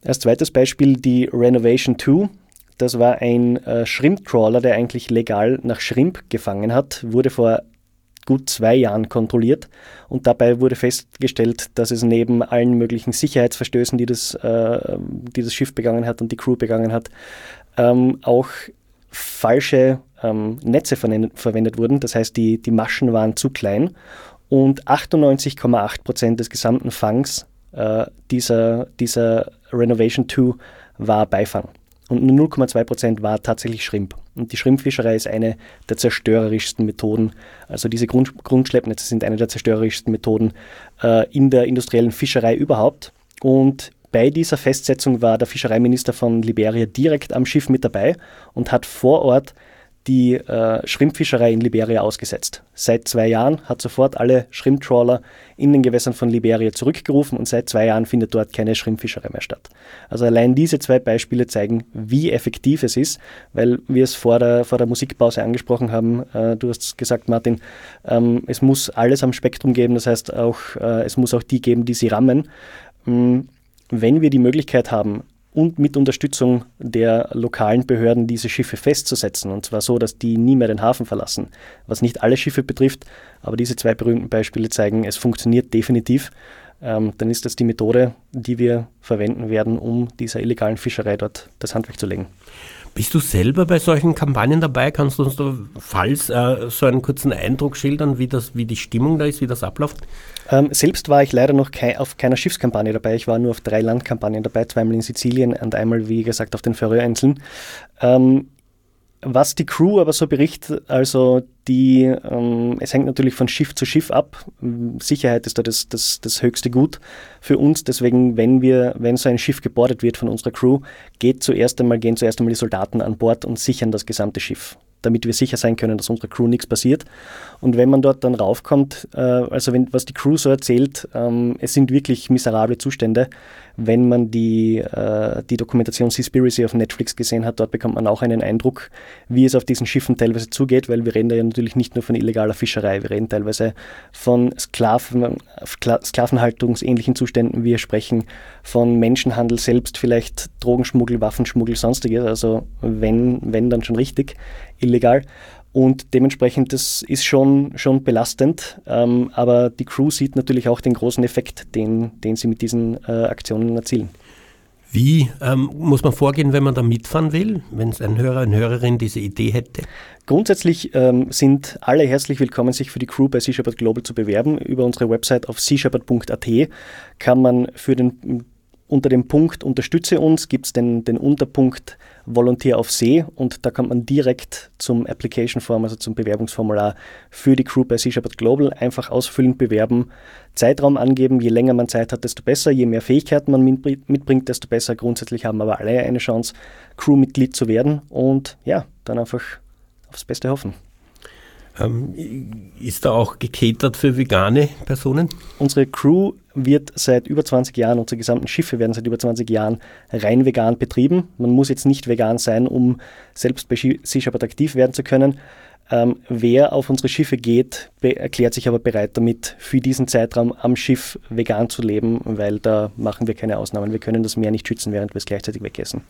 Als zweites Beispiel die Renovation 2. Das war ein äh, Shrimp-Trawler, der eigentlich legal nach Shrimp gefangen hat, wurde vor gut zwei Jahren kontrolliert und dabei wurde festgestellt, dass es neben allen möglichen Sicherheitsverstößen, die das, äh, die das Schiff begangen hat und die Crew begangen hat, ähm, auch falsche ähm, Netze verwendet wurden. Das heißt, die, die Maschen waren zu klein und 98,8 Prozent des gesamten Fangs äh, dieser, dieser Renovation 2 war Beifang und nur 0,2 Prozent war tatsächlich Schrimp. Und die Schrimpfischerei ist eine der zerstörerischsten Methoden. Also diese Grund Grundschleppnetze sind eine der zerstörerischsten Methoden äh, in der industriellen Fischerei überhaupt. Und bei dieser Festsetzung war der Fischereiminister von Liberia direkt am Schiff mit dabei und hat vor Ort die äh, Schrimpfischerei in Liberia ausgesetzt. Seit zwei Jahren hat sofort alle Schrimptrawler in den Gewässern von Liberia zurückgerufen und seit zwei Jahren findet dort keine Schrimpfischerei mehr statt. Also allein diese zwei Beispiele zeigen, wie effektiv es ist, weil wir es vor der, vor der Musikpause angesprochen haben. Äh, du hast gesagt, Martin, ähm, es muss alles am Spektrum geben, das heißt auch, äh, es muss auch die geben, die sie rammen. Ähm, wenn wir die Möglichkeit haben, und mit Unterstützung der lokalen Behörden diese Schiffe festzusetzen. Und zwar so, dass die nie mehr den Hafen verlassen. Was nicht alle Schiffe betrifft, aber diese zwei berühmten Beispiele zeigen, es funktioniert definitiv. Ähm, dann ist das die Methode, die wir verwenden werden, um dieser illegalen Fischerei dort das Handwerk zu legen. Bist du selber bei solchen Kampagnen dabei? Kannst du uns da falls äh, so einen kurzen Eindruck schildern, wie, das, wie die Stimmung da ist, wie das abläuft? Ähm, selbst war ich leider noch kei auf keiner Schiffskampagne dabei. Ich war nur auf drei Landkampagnen dabei, zweimal in Sizilien und einmal, wie gesagt, auf den Färöerinseln. Ähm, was die Crew aber so berichtet, also die, ähm, es hängt natürlich von Schiff zu Schiff ab. Sicherheit ist da das, das, das höchste Gut für uns. Deswegen, wenn wir, wenn so ein Schiff gebordet wird von unserer Crew, geht zuerst einmal, gehen zuerst einmal die Soldaten an Bord und sichern das gesamte Schiff. Damit wir sicher sein können, dass unserer Crew nichts passiert. Und wenn man dort dann raufkommt, äh, also wenn, was die Crew so erzählt, ähm, es sind wirklich miserable Zustände. Wenn man die, äh, die Dokumentation Seaspiracy auf Netflix gesehen hat, dort bekommt man auch einen Eindruck, wie es auf diesen Schiffen teilweise zugeht, weil wir reden da ja natürlich nicht nur von illegaler Fischerei, wir reden teilweise von Sklaven, Sklavenhaltungsähnlichen Zuständen, wir sprechen von Menschenhandel selbst, vielleicht Drogenschmuggel, Waffenschmuggel, sonstiges, also wenn, wenn dann schon richtig illegal. Und dementsprechend, das ist schon, schon belastend. Ähm, aber die Crew sieht natürlich auch den großen Effekt, den, den sie mit diesen äh, Aktionen erzielen. Wie ähm, muss man vorgehen, wenn man da mitfahren will, wenn es ein Hörer, eine Hörerin diese Idee hätte? Grundsätzlich ähm, sind alle herzlich willkommen, sich für die Crew bei Sea Shepherd Global zu bewerben. Über unsere Website auf seashepherd.at kann man für den unter dem Punkt Unterstütze uns gibt es den, den Unterpunkt Volontier auf See und da kommt man direkt zum Application Form, also zum Bewerbungsformular für die Crew bei Sea Shepherd Global. Einfach ausfüllend bewerben, Zeitraum angeben. Je länger man Zeit hat, desto besser. Je mehr Fähigkeiten man mitbringt, desto besser. Grundsätzlich haben aber alle eine Chance, Crewmitglied zu werden und ja, dann einfach aufs Beste hoffen. Ähm, ist da auch gecatert für vegane Personen? Unsere Crew wird seit über 20 Jahren, unsere gesamten Schiffe werden seit über 20 Jahren rein vegan betrieben. Man muss jetzt nicht vegan sein, um selbst bei Sea Shepherd aktiv werden zu können. Ähm, wer auf unsere Schiffe geht, erklärt sich aber bereit damit, für diesen Zeitraum am Schiff vegan zu leben, weil da machen wir keine Ausnahmen. Wir können das Meer nicht schützen, während wir es gleichzeitig wegessen.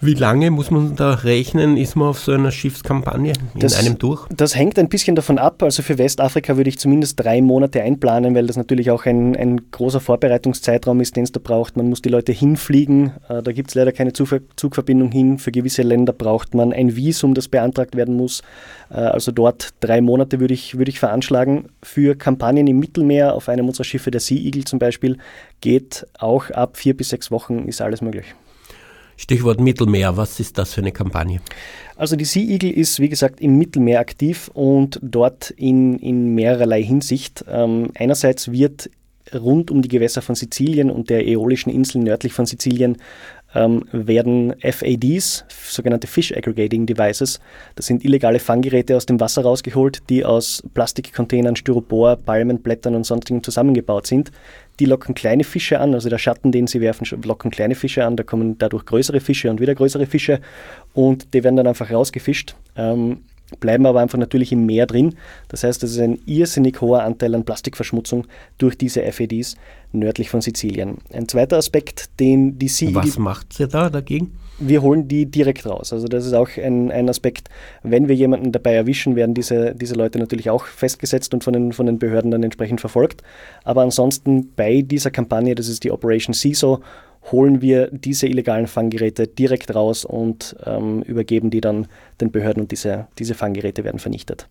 Wie lange muss man da rechnen, ist man auf so einer Schiffskampagne in das, einem durch? Das hängt ein bisschen davon ab. Also für Westafrika würde ich zumindest drei Monate einplanen, weil das natürlich auch ein, ein großer Vorbereitungszeitraum ist, den es da braucht. Man muss die Leute hinfliegen. Äh, da gibt es leider keine Zugverbindung hin. Für gewisse Länder braucht man ein Visum, das beantragt werden muss. Äh, also dort drei Monate würde ich, würde ich veranschlagen. Für Kampagnen im Mittelmeer, auf einem unserer Schiffe, der Sea Eagle zum Beispiel, geht auch ab vier bis sechs Wochen, ist alles möglich. Stichwort Mittelmeer, was ist das für eine Kampagne? Also die Sea Eagle ist, wie gesagt, im Mittelmeer aktiv und dort in, in mehrerlei Hinsicht. Ähm, einerseits wird rund um die Gewässer von Sizilien und der Äolischen Inseln nördlich von Sizilien ähm, werden FADs, sogenannte Fish Aggregating Devices, das sind illegale Fanggeräte aus dem Wasser rausgeholt, die aus Plastikcontainern, Styropor, Palmenblättern und sonstigen zusammengebaut sind. Die locken kleine Fische an, also der Schatten, den sie werfen, locken kleine Fische an, da kommen dadurch größere Fische und wieder größere Fische und die werden dann einfach rausgefischt. Ähm, bleiben aber einfach natürlich im Meer drin. Das heißt, es ist ein irrsinnig hoher Anteil an Plastikverschmutzung durch diese FEDs nördlich von Sizilien. Ein zweiter Aspekt, den die Sea Was macht ihr da dagegen? Wir holen die direkt raus. Also das ist auch ein, ein Aspekt, wenn wir jemanden dabei erwischen, werden diese, diese Leute natürlich auch festgesetzt und von den, von den Behörden dann entsprechend verfolgt. Aber ansonsten bei dieser Kampagne, das ist die Operation CISO, holen wir diese illegalen Fanggeräte direkt raus und ähm, übergeben die dann den Behörden und diese, diese Fanggeräte werden vernichtet.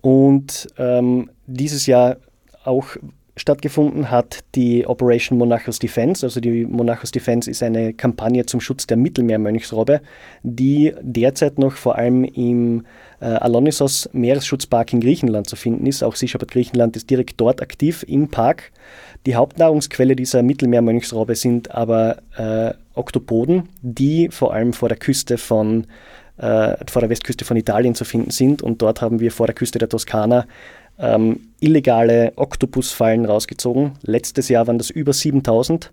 Und ähm, dieses Jahr auch stattgefunden hat die Operation Monachos Defense. Also die Monachos Defense ist eine Kampagne zum Schutz der Mittelmeermönchsrobbe, die derzeit noch vor allem im äh, Alonisos Meeresschutzpark in Griechenland zu finden ist. Auch Sea Shepherd Griechenland ist direkt dort aktiv im Park. Die Hauptnahrungsquelle dieser Mittelmeermönchsrobbe sind aber äh, Oktopoden, die vor allem vor der Küste von äh, vor der Westküste von Italien zu finden sind. Und dort haben wir vor der Küste der Toskana ähm, illegale Oktopusfallen rausgezogen. Letztes Jahr waren das über 7000.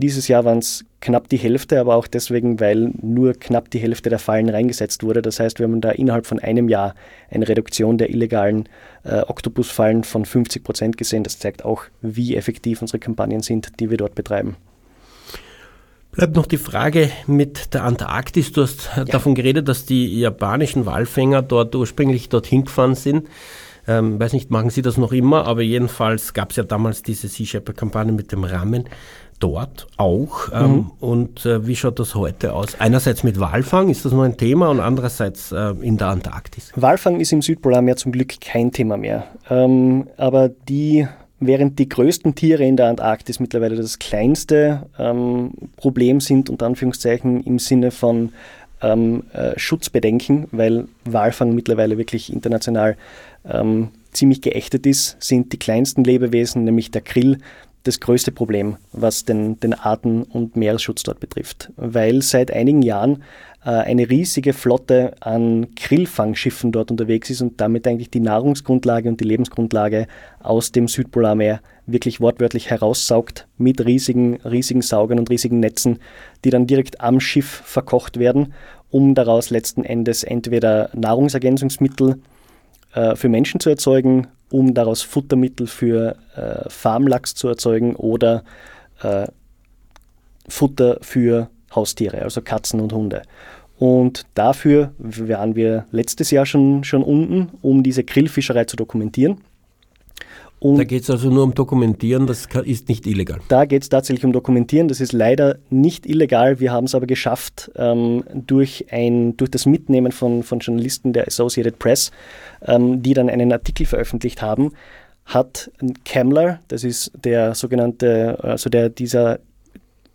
Dieses Jahr waren es knapp die Hälfte, aber auch deswegen, weil nur knapp die Hälfte der Fallen reingesetzt wurde. Das heißt, wir haben da innerhalb von einem Jahr eine Reduktion der illegalen äh, Oktopusfallen von 50 Prozent gesehen. Das zeigt auch, wie effektiv unsere Kampagnen sind, die wir dort betreiben. Bleibt noch die Frage mit der Antarktis. Du hast ja. davon geredet, dass die japanischen Walfänger dort ursprünglich dorthin gefahren sind. Ähm, weiß nicht, machen sie das noch immer, aber jedenfalls gab es ja damals diese Sea Shepherd-Kampagne mit dem Rahmen dort auch. Ähm, mhm. Und äh, wie schaut das heute aus? Einerseits mit Walfang, ist das noch ein Thema, und andererseits äh, in der Antarktis. Walfang ist im Südpolarmeer zum Glück kein Thema mehr. Ähm, aber die Während die größten Tiere in der Antarktis mittlerweile das kleinste ähm, Problem sind, unter Anführungszeichen im Sinne von ähm, äh, Schutzbedenken, weil Walfang mittlerweile wirklich international ähm, ziemlich geächtet ist, sind die kleinsten Lebewesen, nämlich der Krill, das größte Problem, was den, den Arten- und Meeresschutz dort betrifft. Weil seit einigen Jahren äh, eine riesige Flotte an Grillfangschiffen dort unterwegs ist und damit eigentlich die Nahrungsgrundlage und die Lebensgrundlage aus dem Südpolarmeer wirklich wortwörtlich heraussaugt mit riesigen, riesigen Saugern und riesigen Netzen, die dann direkt am Schiff verkocht werden, um daraus letzten Endes entweder Nahrungsergänzungsmittel äh, für Menschen zu erzeugen, um daraus Futtermittel für äh, Farmlachs zu erzeugen oder äh, Futter für Haustiere, also Katzen und Hunde. Und dafür waren wir letztes Jahr schon, schon unten, um diese Grillfischerei zu dokumentieren. Und da geht es also nur um Dokumentieren, das ist nicht illegal. Da geht es tatsächlich um Dokumentieren, das ist leider nicht illegal. Wir haben es aber geschafft, ähm, durch, ein, durch das Mitnehmen von, von Journalisten der Associated Press, ähm, die dann einen Artikel veröffentlicht haben, hat Kemmler, das ist der sogenannte, also der, dieser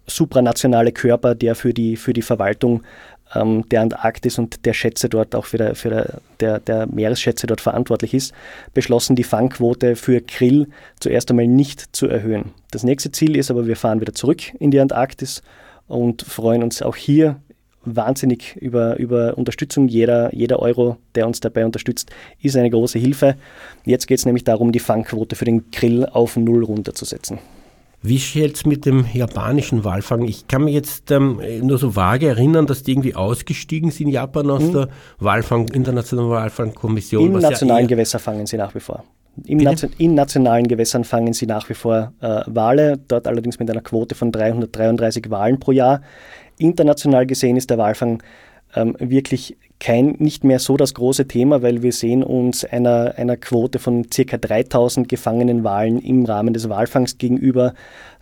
supranationale Körper, der für die, für die Verwaltung ähm, der Antarktis und der Schätze dort auch für, der, für der, der, der Meeresschätze dort verantwortlich ist, beschlossen, die Fangquote für Krill zuerst einmal nicht zu erhöhen. Das nächste Ziel ist aber, wir fahren wieder zurück in die Antarktis und freuen uns auch hier wahnsinnig über, über Unterstützung. Jeder, jeder Euro, der uns dabei unterstützt, ist eine große Hilfe. Jetzt geht es nämlich darum, die Fangquote für den Krill auf Null runterzusetzen. Wie steht es mit dem japanischen Walfang? Ich kann mich jetzt ähm, nur so vage erinnern, dass die irgendwie ausgestiegen sind, Japan, aus hm. der Walfang, Internationalen Walfangkommission. In nationalen ja Gewässern fangen sie nach wie vor. Nation, in nationalen Gewässern fangen sie nach wie vor äh, Wale, dort allerdings mit einer Quote von 333 Walen pro Jahr. International gesehen ist der Walfang ähm, wirklich kein, nicht mehr so das große Thema, weil wir sehen uns einer, einer Quote von ca. 3000 gefangenen Walen im Rahmen des Walfangs gegenüber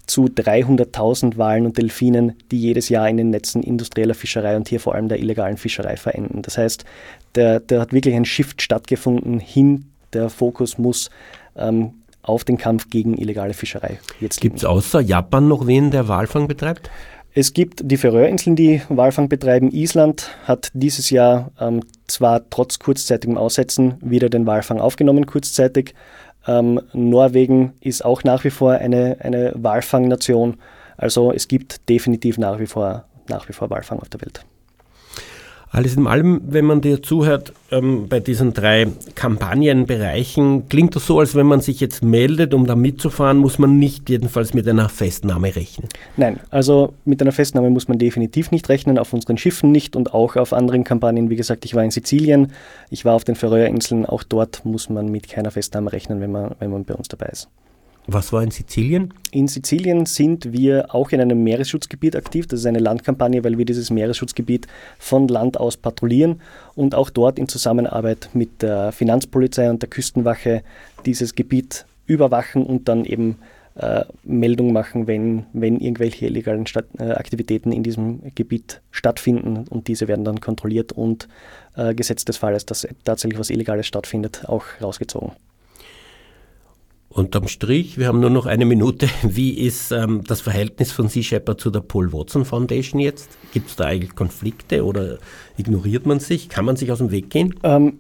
zu 300.000 Walen und Delfinen, die jedes Jahr in den Netzen industrieller Fischerei und hier vor allem der illegalen Fischerei verenden. Das heißt, da hat wirklich ein Shift stattgefunden hin, der Fokus muss ähm, auf den Kampf gegen illegale Fischerei jetzt Gibt es außer Japan noch wen, der Walfang betreibt? Es gibt die Färöerinseln, die Walfang betreiben. Island hat dieses Jahr ähm, zwar trotz kurzzeitigem Aussetzen wieder den Walfang aufgenommen, kurzzeitig. Ähm, Norwegen ist auch nach wie vor eine, eine Walfangnation. Also es gibt definitiv nach wie vor, nach wie vor Walfang auf der Welt. Alles in allem, wenn man dir zuhört, ähm, bei diesen drei Kampagnenbereichen, klingt das so, als wenn man sich jetzt meldet, um da mitzufahren, muss man nicht jedenfalls mit einer Festnahme rechnen. Nein, also mit einer Festnahme muss man definitiv nicht rechnen, auf unseren Schiffen nicht und auch auf anderen Kampagnen. Wie gesagt, ich war in Sizilien, ich war auf den Färöerinseln, auch dort muss man mit keiner Festnahme rechnen, wenn man, wenn man bei uns dabei ist. Was war in Sizilien? In Sizilien sind wir auch in einem Meeresschutzgebiet aktiv. Das ist eine Landkampagne, weil wir dieses Meeresschutzgebiet von Land aus patrouillieren und auch dort in Zusammenarbeit mit der Finanzpolizei und der Küstenwache dieses Gebiet überwachen und dann eben äh, Meldung machen, wenn, wenn irgendwelche illegalen Stadt, äh, Aktivitäten in diesem Gebiet stattfinden und diese werden dann kontrolliert und äh, gesetzt des Falles, dass tatsächlich was Illegales stattfindet, auch rausgezogen. Unterm Strich, wir haben nur noch eine Minute. (laughs) Wie ist ähm, das Verhältnis von Sea Shepherd zu der Paul Watson Foundation jetzt? Gibt es da eigentlich Konflikte oder ignoriert man sich? Kann man sich aus dem Weg gehen? Ähm,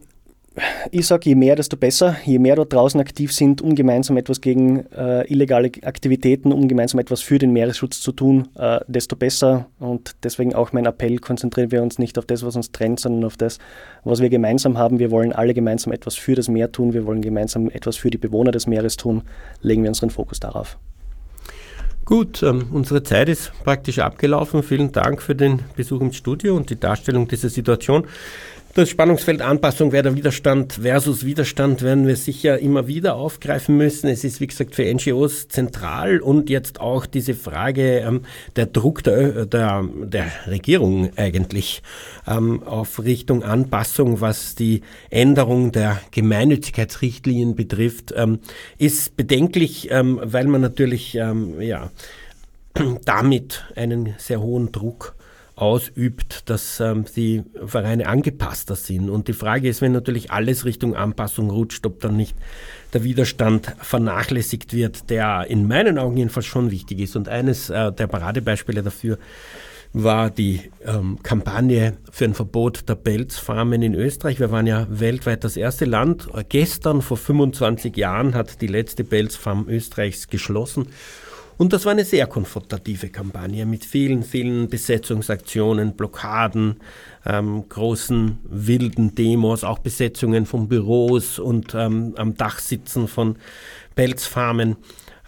ich sage, je mehr, desto besser. Je mehr dort draußen aktiv sind, um gemeinsam etwas gegen äh, illegale Aktivitäten, um gemeinsam etwas für den Meeresschutz zu tun, äh, desto besser. Und deswegen auch mein Appell, konzentrieren wir uns nicht auf das, was uns trennt, sondern auf das, was wir gemeinsam haben. Wir wollen alle gemeinsam etwas für das Meer tun, wir wollen gemeinsam etwas für die Bewohner des Meeres tun. Legen wir unseren Fokus darauf. Gut, ähm, unsere Zeit ist praktisch abgelaufen. Vielen Dank für den Besuch im Studio und die Darstellung dieser Situation. Das Spannungsfeld Anpassung wäre der Widerstand versus Widerstand werden wir sicher immer wieder aufgreifen müssen. Es ist, wie gesagt, für NGOs zentral und jetzt auch diese Frage ähm, der Druck der, der, der Regierung eigentlich ähm, auf Richtung Anpassung, was die Änderung der Gemeinnützigkeitsrichtlinien betrifft, ähm, ist bedenklich, ähm, weil man natürlich ähm, ja, (clears throat) damit einen sehr hohen Druck ausübt, dass ähm, die Vereine angepasster sind. Und die Frage ist, wenn natürlich alles Richtung Anpassung rutscht, ob dann nicht der Widerstand vernachlässigt wird, der in meinen Augen jedenfalls schon wichtig ist. Und eines äh, der Paradebeispiele dafür war die ähm, Kampagne für ein Verbot der Pelzfarmen in Österreich. Wir waren ja weltweit das erste Land. Gestern, vor 25 Jahren, hat die letzte Pelzfarm Österreichs geschlossen. Und das war eine sehr konfrontative Kampagne mit vielen, vielen Besetzungsaktionen, Blockaden, ähm, großen wilden Demos, auch Besetzungen von Büros und ähm, am Dach sitzen von Pelzfarmen.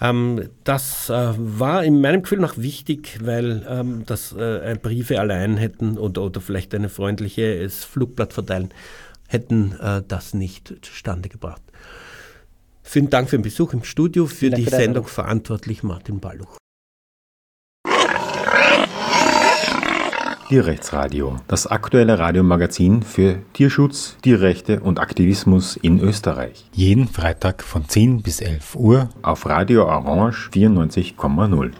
Ähm, das äh, war in meinem Gefühl noch wichtig, weil ähm, das äh, Briefe allein hätten oder, oder vielleicht eine freundliche Flugblatt verteilen, hätten äh, das nicht zustande gebracht. Vielen Dank für den Besuch im Studio, für die Sendung verantwortlich Martin Balluch. Tierrechtsradio, das aktuelle Radiomagazin für Tierschutz, Tierrechte und Aktivismus in Österreich. Jeden Freitag von 10 bis 11 Uhr auf Radio Orange 94,0.